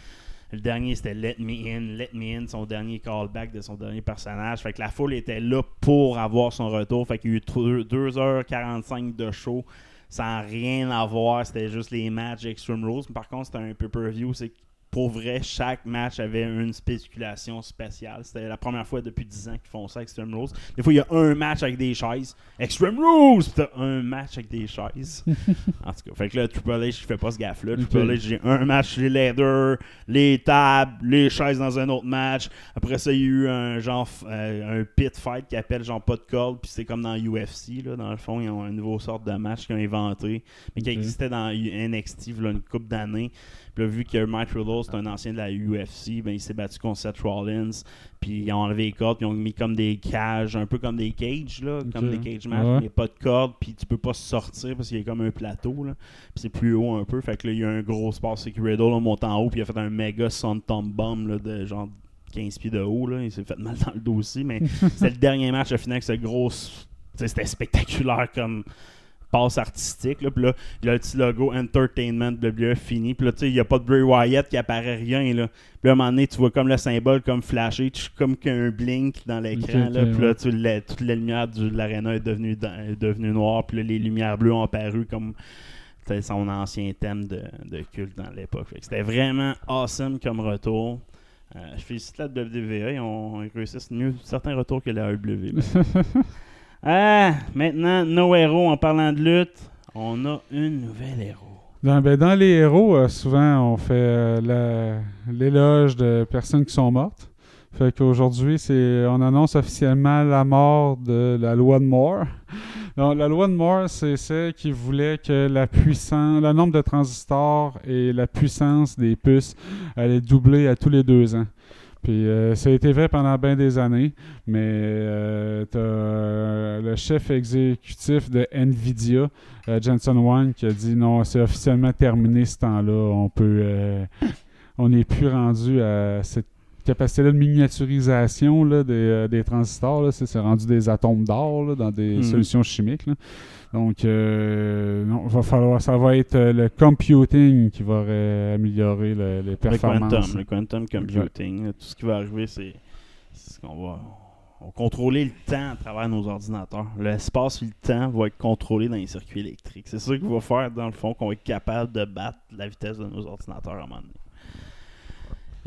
Le dernier, c'était Let Me In. Let Me In, son dernier callback de son dernier personnage. Fait que la foule était là pour avoir son retour. Fait qu'il y a eu 2h45 de show sans rien avoir. C'était juste les matchs Extreme Rules. Mais par contre, c'était un pay-per-view. C'est que pour vrai, chaque match avait une spéculation spéciale. C'était la première fois depuis 10 ans qu'ils font ça, Extreme Rules. Des fois, il y a un match avec des chaises. Extreme Rules! T'as un match avec des chaises. en tout cas, fait que là, Triple H, je fais pas ce gaffe-là. Ok. Triple H, j'ai un match, les leathers, les tables, les chaises dans un autre match. Après ça, il y a eu un genre, euh, un pit fight qui appelle genre pas de corde. Puis c'est comme dans UFC, là, dans le fond, ils ont une nouvelle sorte de match qu'ils ont inventé. Mais qui existait dans NXT, là, une couple d'années. Puis là, vu que Mike Riddle, c'est un ancien de la UFC, ben, il s'est battu contre Seth Rollins. Puis ils ont enlevé les cordes, puis ils ont mis comme des cages, un peu comme des cages, là, comme des cage matchs, Ouais. mais pas de cordes, puis tu peux pas sortir parce qu'il y a comme un plateau, là. Puis c'est plus haut un peu, fait que là, il y a un gros sport, c'est que Riddle a monté en haut, puis il a fait un méga tomb bomb, là, de genre 15 pieds de haut, là. Il s'est fait mal dans le dos aussi, mais c'est le dernier match, au final, avec ce gros. C'était spectaculaire comme passe artistique. Là. Puis là, il y a le petit logo Entertainment WWE fini. Puis là, tu sais, il n'y a pas de Bray Wyatt qui apparaît rien. Là. Puis là, à un moment donné, tu vois comme le symbole comme flashé, tu- comme qu'un blink dans l'écran. Ok, là. Puis là, tu, la- toute la lumière de l'aréna est devenue, est devenue noire. Puis là, les lumières bleues ont apparu comme son ancien thème de, de culte dans l'époque. C'était vraiment awesome comme retour. Euh, je félicite la WWE. Ils ont, réussissent mieux certains retours que la AEW. Ah, maintenant, nos héros, en parlant de lutte, on a une nouvelle héros. Dans, ben, dans les héros, euh, souvent, on fait euh, l'éloge de personnes qui sont mortes. Fait qu'aujourd'hui, on annonce officiellement la mort de la loi de Moore. La loi de Moore, c'est celle qui voulait que la puissance, le nombre de transistors et la puissance des puces allait doubler à tous les deux ans. Puis euh, ça a été vrai pendant bien des années, mais euh, t'as euh, le chef exécutif de Nvidia, euh, Jensen Huang, qui a dit non, c'est officiellement terminé ce temps-là. On peut, on n'est plus rendu à cette capacité-là de miniaturisation là, des, des transistors. C'est rendu des atomes d'or dans des Mhm. solutions chimiques. là. Donc, euh, non, va falloir, ça va être euh, le computing qui va ré- améliorer le- les Le performances. quantum, le quantum computing, là, tout ce qui va arriver, c'est c'est ce qu'on va, on va contrôler le temps à travers nos ordinateurs. L'espace et le temps vont être contrôlés dans les circuits électriques. C'est ça qui va faire, dans le fond, qu'on va être capable de battre la vitesse de nos ordinateurs à un moment donné.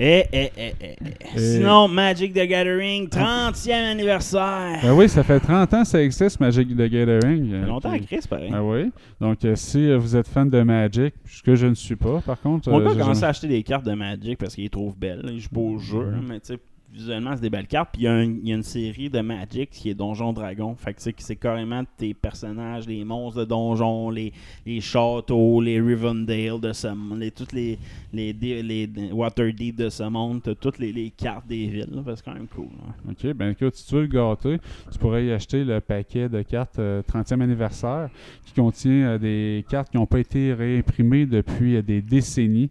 Et, et, et, et, et. Sinon, Magic the Gathering, 30e anniversaire. Ben oui, ça fait 30 ans que ça existe, Magic the Gathering. Ça fait longtemps, Euh, Chris, pareil. Ah oui. Donc, euh, si euh, vous êtes fan de Magic, ce que je ne suis pas, par contre. Mon euh, commencé jamais- à acheter des cartes de Magic parce qu'il les trouve belles. là. Il joue pas au jeu, mais tu sais, visuellement, c'est des belles cartes. Puis il y, a une série de Magic qui est Donjon Dragon. Fait que c'est carrément tes personnages, les monstres de donjon, les, châteaux, les Rivendale de ce monde, les, toutes les, les, Waterdeep de ce monde. Toutes les, cartes des villes. C'est quand même cool. Ok, ben écoute, si tu veux le gâter, tu pourrais y acheter le paquet de cartes euh, 30e anniversaire qui contient euh, des cartes qui n'ont pas été réimprimées depuis euh, des décennies.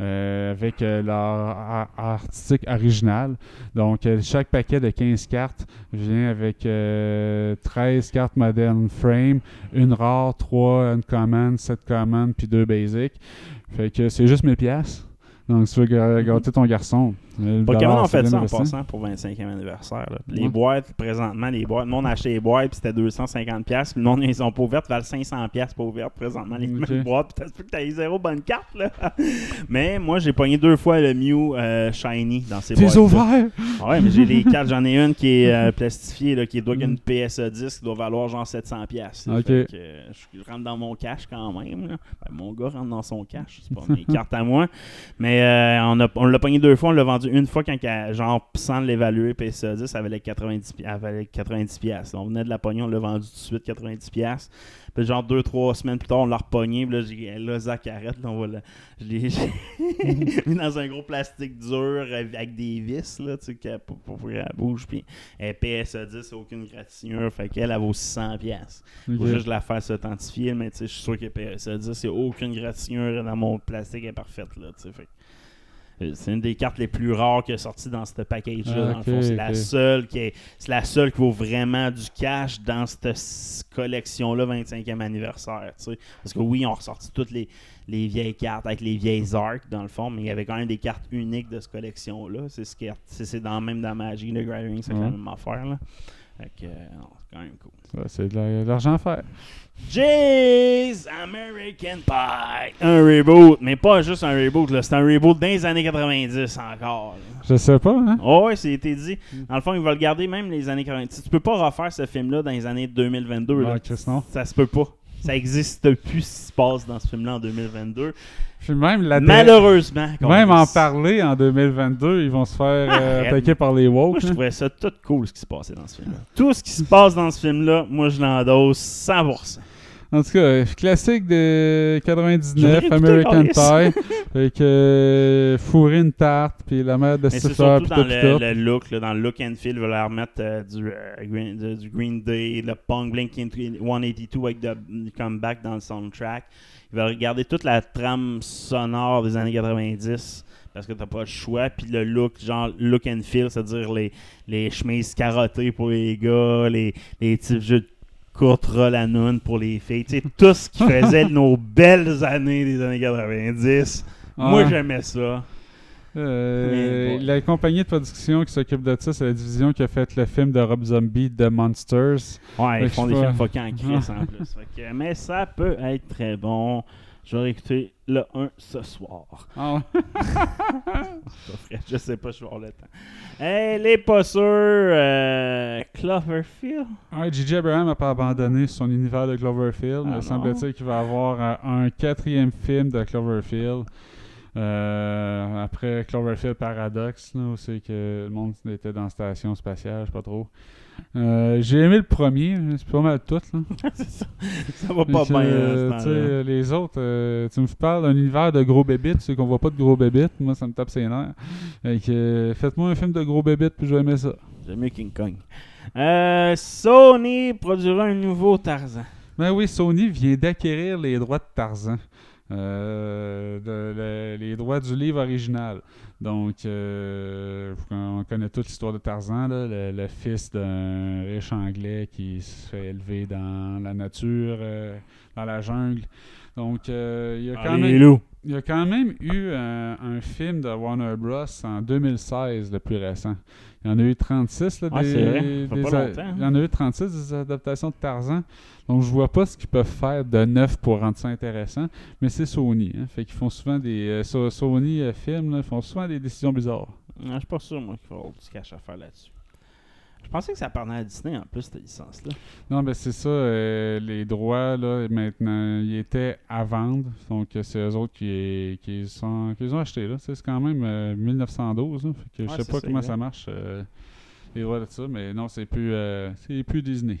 Euh, avec euh, leur ar- artistique original. Donc, euh, chaque paquet de 15 cartes vient avec euh, 13 cartes Modern Frame, une rare, 3 uncommon, 7 common, puis 2 basic. Fait que c'est juste 1000 pièces. Donc, si tu veux gâter ton garçon. Le Pokémon ont fait ça en passant pour 25e anniversaire. là. Les Ouais. boîtes, présentement, les boîtes, le monde a acheté les boîtes, puis c'était 250$. pièces Le monde, ils sont pas ouvertes, valent 500$ pièces pas ouvertes présentement, les mêmes boîtes. Puis t'as que t'as eu zéro bonne carte, là. mais moi, j'ai pogné deux fois le Mew euh, Shiny dans ces boîtes. T'es ouvert! Ouais, mais j'ai les cartes, j'en ai une qui est euh, plastifiée, là, qui doit Mm. une PSA 10 qui doit valoir genre 700$. pièces Ok. Fait que, euh, je rentre dans mon cash quand même. là. Ben, mon gars rentre dans son cash, c'est pas mes cartes à moi. Mais on l'a pogné deux fois, on l'a vendu une fois quand, genre, sans l'évaluer, PSA 10, elle valait 90$. pi- Elle valait 90 piastres. On venait de la pogner, on l'a vendu tout de suite 90$. piastres. Puis genre deux, trois semaines plus tard, on l'a repogné. Puis là, j'ai là, Zach arrête. Là, on va le- je l'ai mis dans un gros plastique dur avec des vis là, tu sais, pour, pour, pour qu'elle bouge. Puis PSA 10, aucune gratinure. Fait qu'elle, elle vaut 600$. piastres. Ok. Faut juste la faire s'authentifier, mais tu sais, je suis sûr que PSA 10, il n'y a aucune gratinure dans mon plastique elle est parfaite. Là, tu sais, fait c'est une des cartes les plus rares qui est sortie dans ce package-là. Ah, c'est la seule qui est, c'est la seule qui vaut vraiment du cash dans cette collection-là, 25e anniversaire. Parce que oui, on a ressorti toutes les, les vieilles cartes avec les vieilles arcs dans le fond, mais il y avait quand même des cartes uniques de cette collection-là. C'est ce qui est, c'est, dans, même dans Magic, le Gathering, c'est la même affaire. Là. Fait que, euh, c'est quand même cool. C'est de l'argent à faire. Jay's American Pie. Un reboot, mais pas juste un reboot, là. c'est un reboot dans les années 90 encore. là. Je sais pas, hein? Oh, ouais, c'est été dit. Dans le fond, ils veulent garder même les années 90. Tu peux pas refaire ce film-là dans les années 2022. là. Chris, non. Ça se peut pas. Ça existe plus ce qui se passe dans ce film-là en 2022. Puis même la Malheureusement. Même en parler en 2022, ils vont se faire euh, attaquer par les Moi, woke. je hein. trouvais ça tout cool ce qui se passait dans ce film-là. Tout ce qui se passe dans ce film-là, moi, je l'endosse 100%. En tout cas, euh, classique de Je l'aurais 99, écouté, American. Pie. avec euh, fourrer une tarte, puis la mère de Mais c'est Stifler, surtout puis dans le, le look, là, dans le look and feel, ils veulent leur remettre euh, du, euh, green, de- du Green Day, le punk Blink 182 avec du comeback dans le soundtrack. Ils veulent regarder toute la trame sonore des années 90 parce que t'as pas le choix. Puis le look, genre look and feel, c'est-à-dire les, les chemises carottées pour les gars, les, les types jeux de courte roll à noun pour les filles. Tu sais, tout ce qui faisait nos belles années des années 90. Moi, Ouais. j'aimais ça. Euh, bon. La compagnie de production qui s'occupe de ça, c'est la division qui a fait le film de Rob Zombie, The Monsters. Ouais, ils font des films fuckés en crise en plus. Que- mais ça peut être très bon. Je vais écouter le 1 ce soir. Ah vrai, Je sais pas, je vais avoir le temps. Hey, les pas sûrs, euh, Cloverfield? Ouais, J.J. Abraham n'a pas abandonné son univers de Cloverfield. Ah semble-t-il qu'il va avoir euh, un quatrième film de Cloverfield. Euh, après Cloverfield Paradox, là, où c'est que le monde était dans la station spatiale, je sais pas trop. Euh, J'ai aimé le premier, c'est pas mal tout. Là. c'est ça. Ça va pas bien. euh, les autres, euh, tu me parles d'un univers de gros bébites, tu sais qu'on voit pas de gros bébites, moi ça me tape ses nerfs. Faites-moi un film de gros bébites puis je vais aimer ça. J'aime mieux King Kong. Sony produira un nouveau Tarzan. Ben oui, Sony vient d'acquérir les droits de Tarzan. Euh, de- les droits du livre original. Donc, euh, on connaît toute l'histoire de Tarzan, là, le, le fils d'un riche anglais qui se fait élever dans la nature, euh, dans la jungle. Donc, euh, il y a quand Allez, même... Il y a quand même eu un, un film de Warner Bros. en 2016, le plus récent. Il y en a eu 36. Là, Ouais, des, fait des a- hein. Il y en a eu 36 des adaptations de Tarzan. Donc, je vois pas ce qu'ils peuvent faire de neuf pour rendre ça intéressant. Mais c'est Sony. Hein, fait qu'ils font souvent des. euh, So- Sony euh, films, là, font souvent des décisions bizarres. Non, je suis pas sûr, moi, qu'il faut du cash à faire là-dessus. Je pensais que ça appartenait à Disney en plus, cette licence-là. Non, ben c'est ça. euh, les droits, là, maintenant, ils étaient à vendre. Donc, euh, c'est eux autres qui, qui, les sont- qui les ont achetés. Là. C'est quand même euh, 1912. là. Fait que je Ouais, sais c'est pas ça, comment ça marche, euh, les droits de ça. Mais non, c'est plus, euh, c'est plus Disney.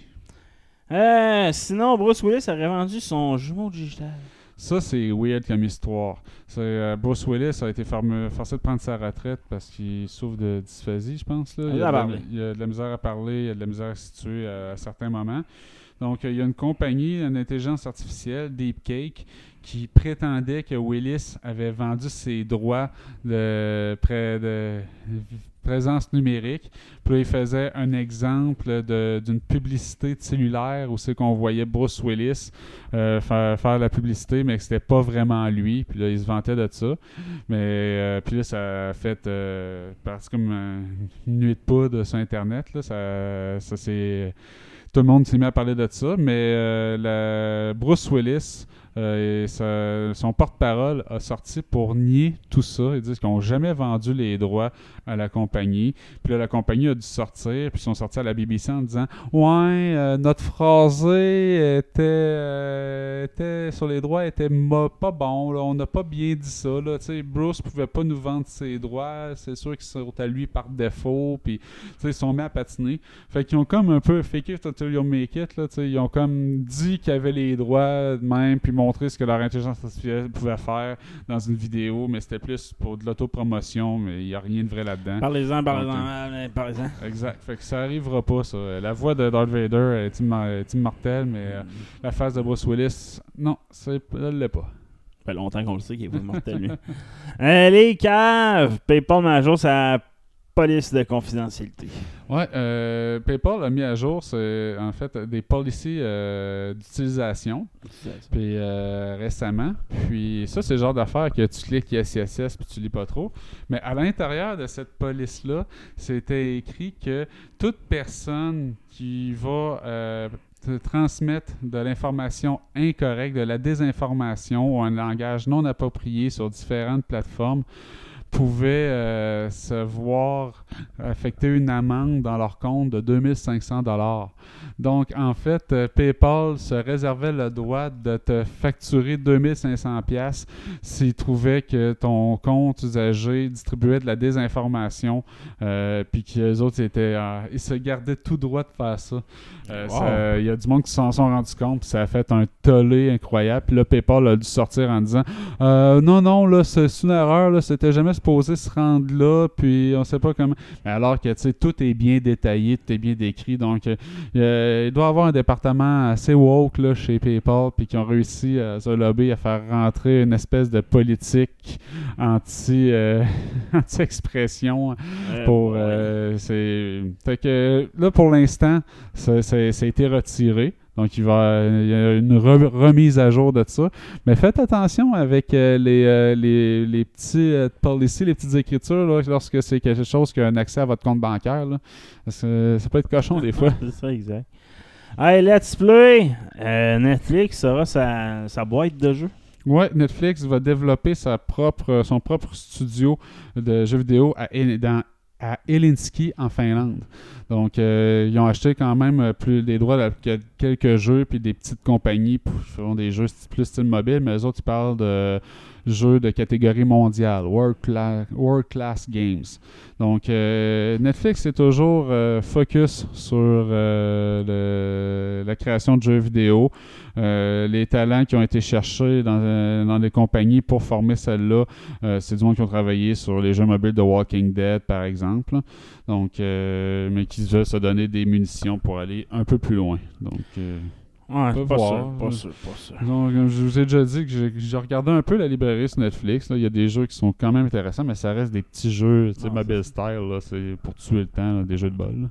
Euh, sinon, Bruce Willis aurait vendu son jumeau digital. Ça, c'est weird comme histoire. C'est, euh, Bruce Willis a été forcé de prendre sa retraite parce qu'il souffre de dysphasie, je pense. Là. Il, y a de la, parlé. il y a de la misère à parler, il y a de la misère à se situer à, à certains moments. Donc, euh, il y a une compagnie d'intelligence artificielle, DeepCake, qui prétendait que Willis avait vendu ses droits de, près de présence numérique. Puis là, il faisait un exemple d'une publicité de cellulaire où c'est qu'on voyait Bruce Willis euh, faire, faire la publicité, mais que c'était pas vraiment lui. Puis là, il se vantait de ça. Mais euh, puis là, ça a fait euh, comme euh, une nuit de poudre sur Internet. Là, ça, ça c'est tout le monde s'est mis à parler de ça, mais la- Bruce Willis euh, son porte-parole a sorti pour nier tout ça. Ils disent qu'ils n'ont jamais vendu les droits à la compagnie. Puis là, la compagnie a dû sortir, puis ils sont sortis à la BBC en disant Ouais, euh, notre phrasé était, euh, était sur les droits était pas bon, là. on n'a pas bien dit ça. Là. Tu sais, Bruce pouvait pas nous vendre ses droits, c'est sûr qu'ils sont à lui par défaut, puis ils sont mis à patiner. Fait qu'ils ont comme un peu fake it until you make it. Là, ils ont comme dit qu'ils avaient les droits de même, puis montré ce que leur intelligence artificielle pouvait faire dans une vidéo, mais c'était plus pour de l'autopromotion, mais il n'y a rien de vrai là-dedans. Parlez-en, parlez-en, Ok. euh, parlez-en. Exact. Fait que ça arrivera pas, ça. La voix de Darth Vader est immor- est immortelle, mais euh, la face de Bruce Willis, non, c'est, elle l'est pas. Ça fait longtemps qu'on le sait qu'il est pas mortel, lui. Euh, les caves! PayPal jour sa police de confidentialité. Ouais, euh, PayPal a mis à jour, en fait des policies euh, d'utilisation. Puis euh, récemment. Puis ça, c'est le genre d'affaire que tu cliques yes, yes, yes, puis tu lis pas trop. Mais à l'intérieur de cette police-là, c'était écrit que toute personne qui va te transmettre de l'information incorrecte, de la désinformation ou un langage non approprié sur différentes plateformes pouvait euh, se voir affecter une amende dans leur compte de 2500 dollars. Donc, en fait, euh, PayPal se réservait le droit de te facturer 2500 pièces s'il trouvait que ton compte usagé distribuait de la désinformation, euh, puis que les autres étaient, euh, ils se gardaient tout droit de faire ça. Wow. Il y a du monde qui s'en sont rendus compte, puis ça a fait un tollé incroyable. Puis là, PayPal a dû sortir en disant non, non, là, c'est c'est une erreur, là, c'était jamais supposé se rendre là, puis on sait pas comment. Mais alors que, tu sais, tout est bien détaillé, tout est bien décrit, donc euh, euh, il doit y avoir un département assez woke, là, chez PayPal, puis qui ont réussi à se lobby à faire rentrer une espèce de politique anti, euh, anti-expression Euh, pour ouais. euh, c'est fait que là pour l'instant ça, ça- ça a été retiré donc il va il y a une re- remise à jour de ça mais faites attention avec euh, les, euh, les, les petits euh, policies les petites écritures là, lorsque c'est quelque chose qui a un accès à votre compte bancaire là. Parce que ça peut être cochon des fois C'est ça, exact. Hey, Let's Play! Euh, Netflix aura sa, sa boîte de jeux. Ouais, Netflix va développer sa propre, son propre studio de jeux vidéo à, dans- à Helsinki, en Finlande. Donc, euh, ils ont acheté quand même euh, plus des droits que- quelques jeux, puis des petites compagnies qui font des jeux plus style mobile, mais eux autres, ils parlent de jeux de catégorie mondiale, World, Cla- World Class Games. Donc, euh, Netflix est toujours focus sur la création de jeux vidéo, les talents qui ont été cherchés dans, des compagnies pour former celle-là. c'est du monde qui ont travaillé sur les jeux mobiles de Walking Dead, par exemple. Donc, euh, mais qui veulent se donner des munitions pour aller un peu plus loin. Donc, euh, Ouais, peut pas voir. sûr, pas sûr, pas sûr. donc, comme je vous ai déjà dit que j'ai- regardé un peu la librairie sur Netflix. là. Il y a des jeux qui sont quand même intéressants, mais ça reste des petits jeux, tu sais, mobile style. là. C'est pour tuer le temps, là, des jeux de bol. là.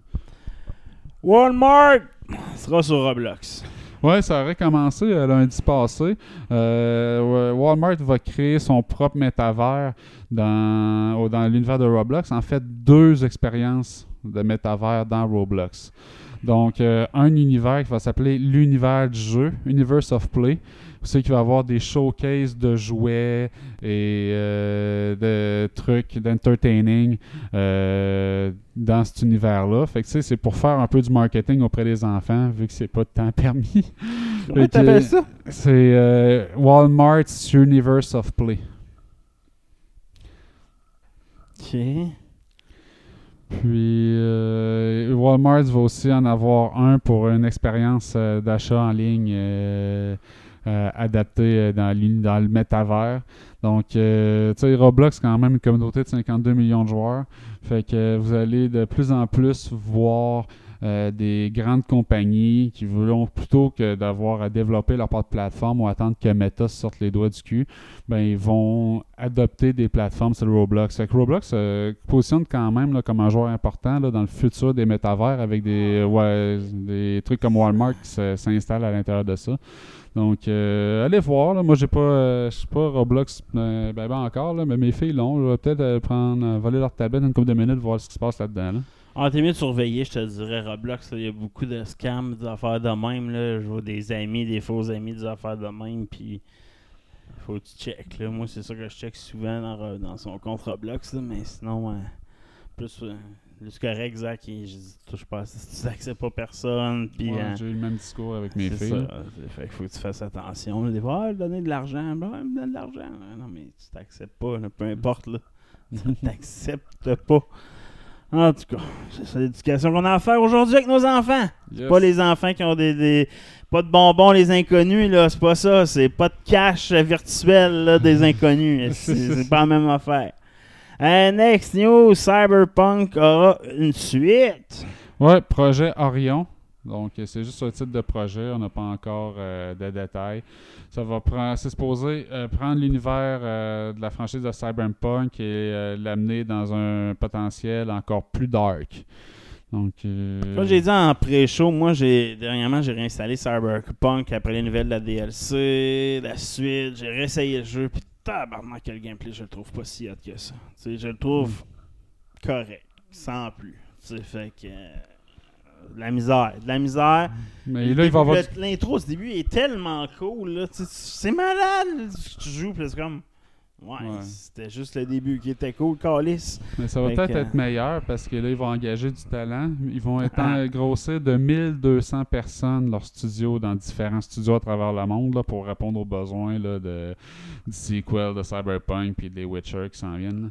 Walmart sera sur Roblox. Ouais, ça aurait commencé euh, lundi passé. Euh, Walmart va créer son propre métavers dans, dans l'univers de Roblox. En fait, deux expériences de métavers dans Roblox. Donc, euh, un univers qui va s'appeler l'univers du jeu, Universe of Play. C'est qu'il va y avoir des showcases de jouets et euh, de trucs d'entertaining euh, dans cet univers-là. Fait que tu sais, c'est pour faire un peu du marketing auprès des enfants, vu que c'est pas de temps permis. Comment t'appelles ça? C'est Walmart's Universe of Play. Ok. Puis euh, Walmart va aussi en avoir un pour une expérience euh, d'achat en ligne euh, adaptée dans, dans le métavers. Donc, tu sais, Roblox, quand même, une communauté de 52 millions de joueurs. Fait que vous allez de plus en plus voir euh, des grandes compagnies qui voulont, plutôt que d'avoir à développer leur propre plateforme ou attendre que Meta se sorte les doigts du cul, ben, ils vont adopter des plateformes sur Roblox. Fait que Roblox euh, positionne quand même là, comme un joueur important là, dans le futur des métavers avec des, ouais, des trucs comme Walmart qui s'installent à l'intérieur de ça. Donc, euh, allez voir. là. Moi, j'ai pas, euh, je sais pas Roblox ben, ben encore, là, mais mes filles l'ont. Je vais peut-être euh, prendre, voler leur tablette une couple de minutes, voir ce qui se passe là-dedans. là. Ah, t'es mieux de surveiller, je te dirais, Roblox. Il y a beaucoup de scams, des affaires de même. Là. Je vois des amis, des faux amis, des affaires de même. Puis, faut que tu check. Là. Moi, c'est ça que je check souvent dans, dans son compte Roblox. là, Mais sinon, euh, plus. euh, c'est correct, Zach. Je dis, touche pas tu n'acceptes pas personne. Puis, Ouais, euh, J'ai eu le même discours avec mes filles. Fait faut que tu fasses attention. là. Des fois, ah, donner de l'argent. Ben, ouais, me donne de l'argent. Non, mais tu t'acceptes pas. là, peu importe. Là. Tu t'acceptes pas. En tout cas, c'est ça l'éducation qu'on a à faire aujourd'hui avec nos enfants. Yes. Pas les enfants qui ont des, des- Pas de bonbons, les inconnus, là. C'est pas ça. C'est pas de cash virtuel, là, des inconnus. C'est c'est pas la même affaire. Euh, next news, Cyberpunk aura une suite. Ouais, projet Orion. Donc, euh, c'est juste un titre de projet. On n'a pas encore euh, de détails. Ça va prendre, c'est supposé euh, prendre l'univers euh, de la franchise de Cyberpunk et l'amener dans un potentiel encore plus dark. Donc, Comme j'ai dit en pré-show, moi, j'ai dernièrement, j'ai réinstallé Cyberpunk après les nouvelles de la DLC, la suite. J'ai réessayé le jeu, puis tabarnak, quel gameplay, je le trouve pas si hot que ça. Je le trouve correct, sans plus. Tu sais, fait que. De la misère, de la misère. mais là, il va y avoir. Le- L'intro, ce début est tellement cool, C'est malade, ce que tu joues, puis c'est comme. Ouais, Ouais. c'était juste le début qui était cool, Calis. Mais ça va peut-être être meilleur parce que là, ils vont engager du talent. Ils vont grossir de 1200 personnes leur studio dans différents studios à travers le monde là, pour répondre aux besoins là, de, du sequel de Cyberpunk puis des Witcher qui s'en viennent. là.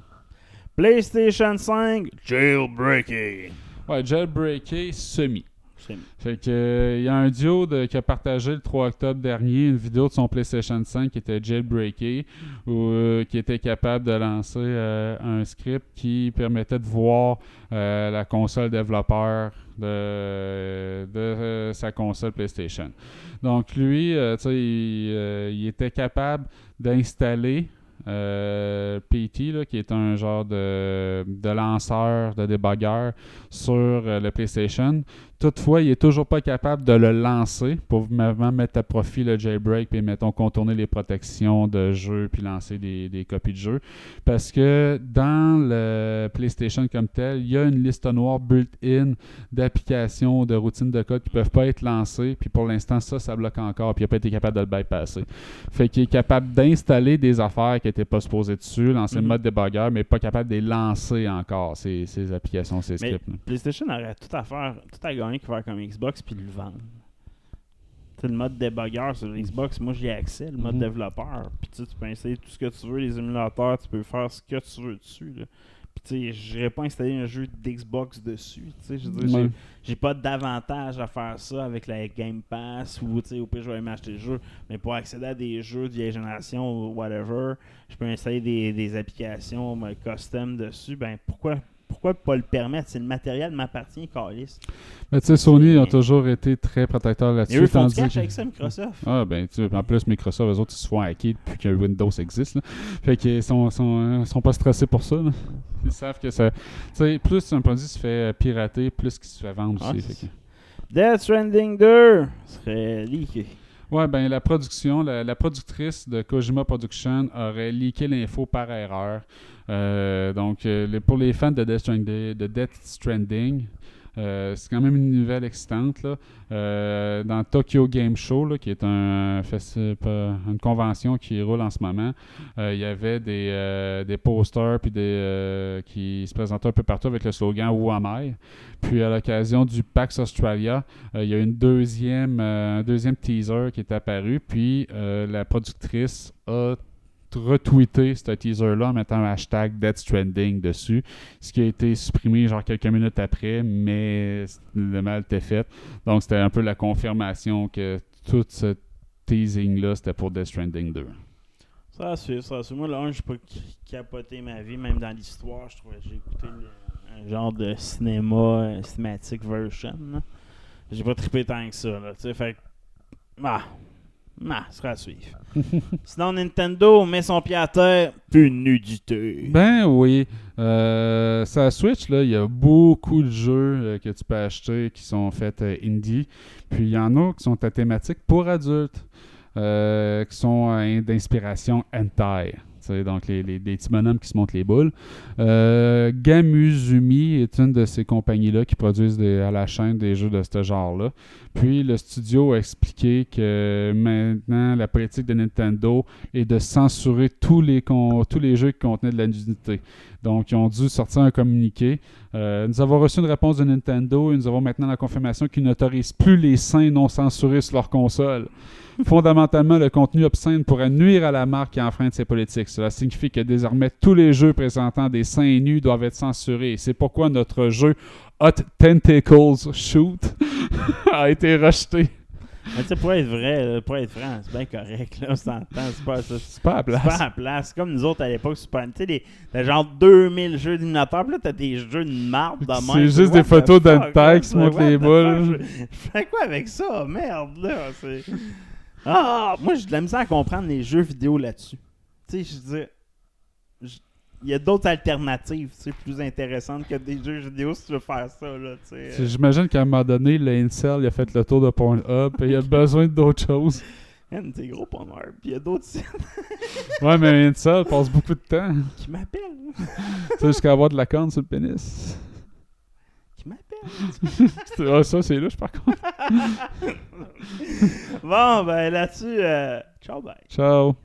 PlayStation 5, jailbreaking. Ouais, jailbreaké semi. Fait que euh, il y a un duo de- qui a partagé le 3 octobre dernier une vidéo de son PlayStation 5 qui était jailbreaké ou euh, qui était capable de lancer euh, un script qui permettait de voir euh, la console développeur de, de euh, sa console PlayStation. Donc lui, euh, euh, il était capable d'installer euh, PT, là, qui est un genre de, de lanceur, de débogueur sur euh, le PlayStation, Toutefois, il est toujours pas capable de le lancer pour vraiment mettre à profit le jailbreak puis mettons contourner les protections de jeu puis lancer des, des copies de jeu parce que dans le PlayStation comme tel, il y a une liste noire built-in d'applications de routines de code qui peuvent pas être lancées puis pour l'instant ça ça bloque encore puis il n'a pas été capable de le bypasser. Fait qu'il est capable d'installer des affaires qui n'étaient pas supposées dessus, lancer le Mhm. mode débugger mais pas capable de les lancer encore ces, ces applications, ces Mais scripts. là. PlayStation aurait tout à faire, tout à gagner que faire comme Xbox puis le vendre. Tu sais, le mode débugger sur Xbox, moi j'y ai accès, le mode Mhm. développeur. Puis tu peux installer tout ce que tu veux, les émulateurs, tu peux faire ce que tu veux dessus. Là. Puis tu sais, pas installer un jeu d'Xbox dessus. Tu sais, j'ai- j'ai pas d'avantage à faire ça avec la Game Pass ou tu sais, au pire je vais m'acheter le jeu. Mais pour accéder à des jeux de vieille génération ou whatever, je peux installer des, des applications custom dessus. Ben pourquoi pourquoi pas le permettre? C'est le matériel m'appartient, Calis. Mais tu sais, Sony a toujours été très protecteur là-dessus. eux font cash avec ça, Microsoft. Ah, ben, tu en plus, Microsoft, eux autres, ils se font hacker depuis que Windows existe. Là. Fait qu'ils sont, sont, euh, sont pas stressés pour ça. là. Ils savent que ça. Tu sais, plus un produit se fait euh, pirater, plus qu'il se fait vendre Ah, aussi. Fait que- Death Stranding 2 serait leaké. Ouais, ben, la production, la, la productrice de Kojima Production aurait leaké l'info par erreur. Euh, donc, euh, pour les fans de Death Stranding, de Death Stranding euh, c'est quand même une nouvelle excitante. Dans Tokyo Game Show, qui est un, une convention qui roule en ce moment, il y avait des, posters puis des, qui se présentaient un peu partout avec le slogan Who am I? Puis à l'occasion du PAX Australia, il y a une deuxième, un deuxième teaser qui est apparu. Puis la productrice a retweeté ce teaser-là en mettant un hashtag Death Stranding dessus, ce qui a été supprimé genre quelques minutes après, mais le mal était fait. Donc c'était un peu la confirmation que tout ce teasing-là, c'était pour Death Stranding 2. Ça suivre, ça suivre. Moi, là, un, j'ai pas capoté ma vie, même dans l'histoire. J'ai écouté le- un genre de cinéma euh, cinématique version. J'ai pas trippé tant que ça, là. Fait que. Ah. Ah, ça sera à suivre. Sinon, Nintendo met son pied à terre. Plus nudité. Ben oui. Euh, la Switch, là, il y a beaucoup de jeux euh, que tu peux acheter qui sont faits euh, indie. Puis il y en a qui sont à thématique pour adultes, euh, qui sont d'inspiration hentai. Donc les, les- petits bonhommes qui se montent les boules. Euh, Gamuzumi est une de ces compagnies-là qui produisent à la chaîne des jeux de ce genre-là. Puis le studio a expliqué que maintenant la politique de Nintendo est de censurer tous les, con- tous les jeux qui contenaient de la nudité. Donc ils ont dû sortir un communiqué. Euh, nous avons reçu une réponse de Nintendo et nous avons maintenant la confirmation qu'ils n'autorisent plus les seins non censurés sur leur console. Fondamentalement, le contenu obscène pourrait nuire à la marque et enfreindre ses politiques. Cela signifie que désormais tous les jeux présentant des seins nus doivent être censurés. C'est pourquoi notre jeu Hot Tentacles Shoot a été rejeté. Mais tu sais, pour être vrai, pour être franc, c'est bien correct, là, on s'entend, c'est pas ça. C'est pas à la C'est place. pas à la place. Comme nous autres à l'époque, Super Tu sais, des- t'as genre 2000 jeux d'émulateurs, puis là, t'as des jeux de marde de C'est juste des photos what qui se montrent les boules. je fais quoi avec ça? Merde, là. c'est- Ah, moi, j'ai de la misère à comprendre les jeux vidéo là-dessus. Tu sais, je veux dire, il y a d'autres alternatives, tu sais, plus intéressantes que des jeux vidéo si tu veux faire ça, là, tu sais. C'est- J'imagine qu'à un moment donné, le Incel il a fait le tour de Pornhub et il a besoin d'autres choses. Man, t'es gros mort. Puis il y a d'autres sites Ouais, mais Incel passe beaucoup de temps. qui m'appellent. Tu sais, jusqu'à avoir de la corne sur le pénis. Ah, ça, c'est louche par contre. Bon, ben là-dessus, euh, ciao, bye. Ciao.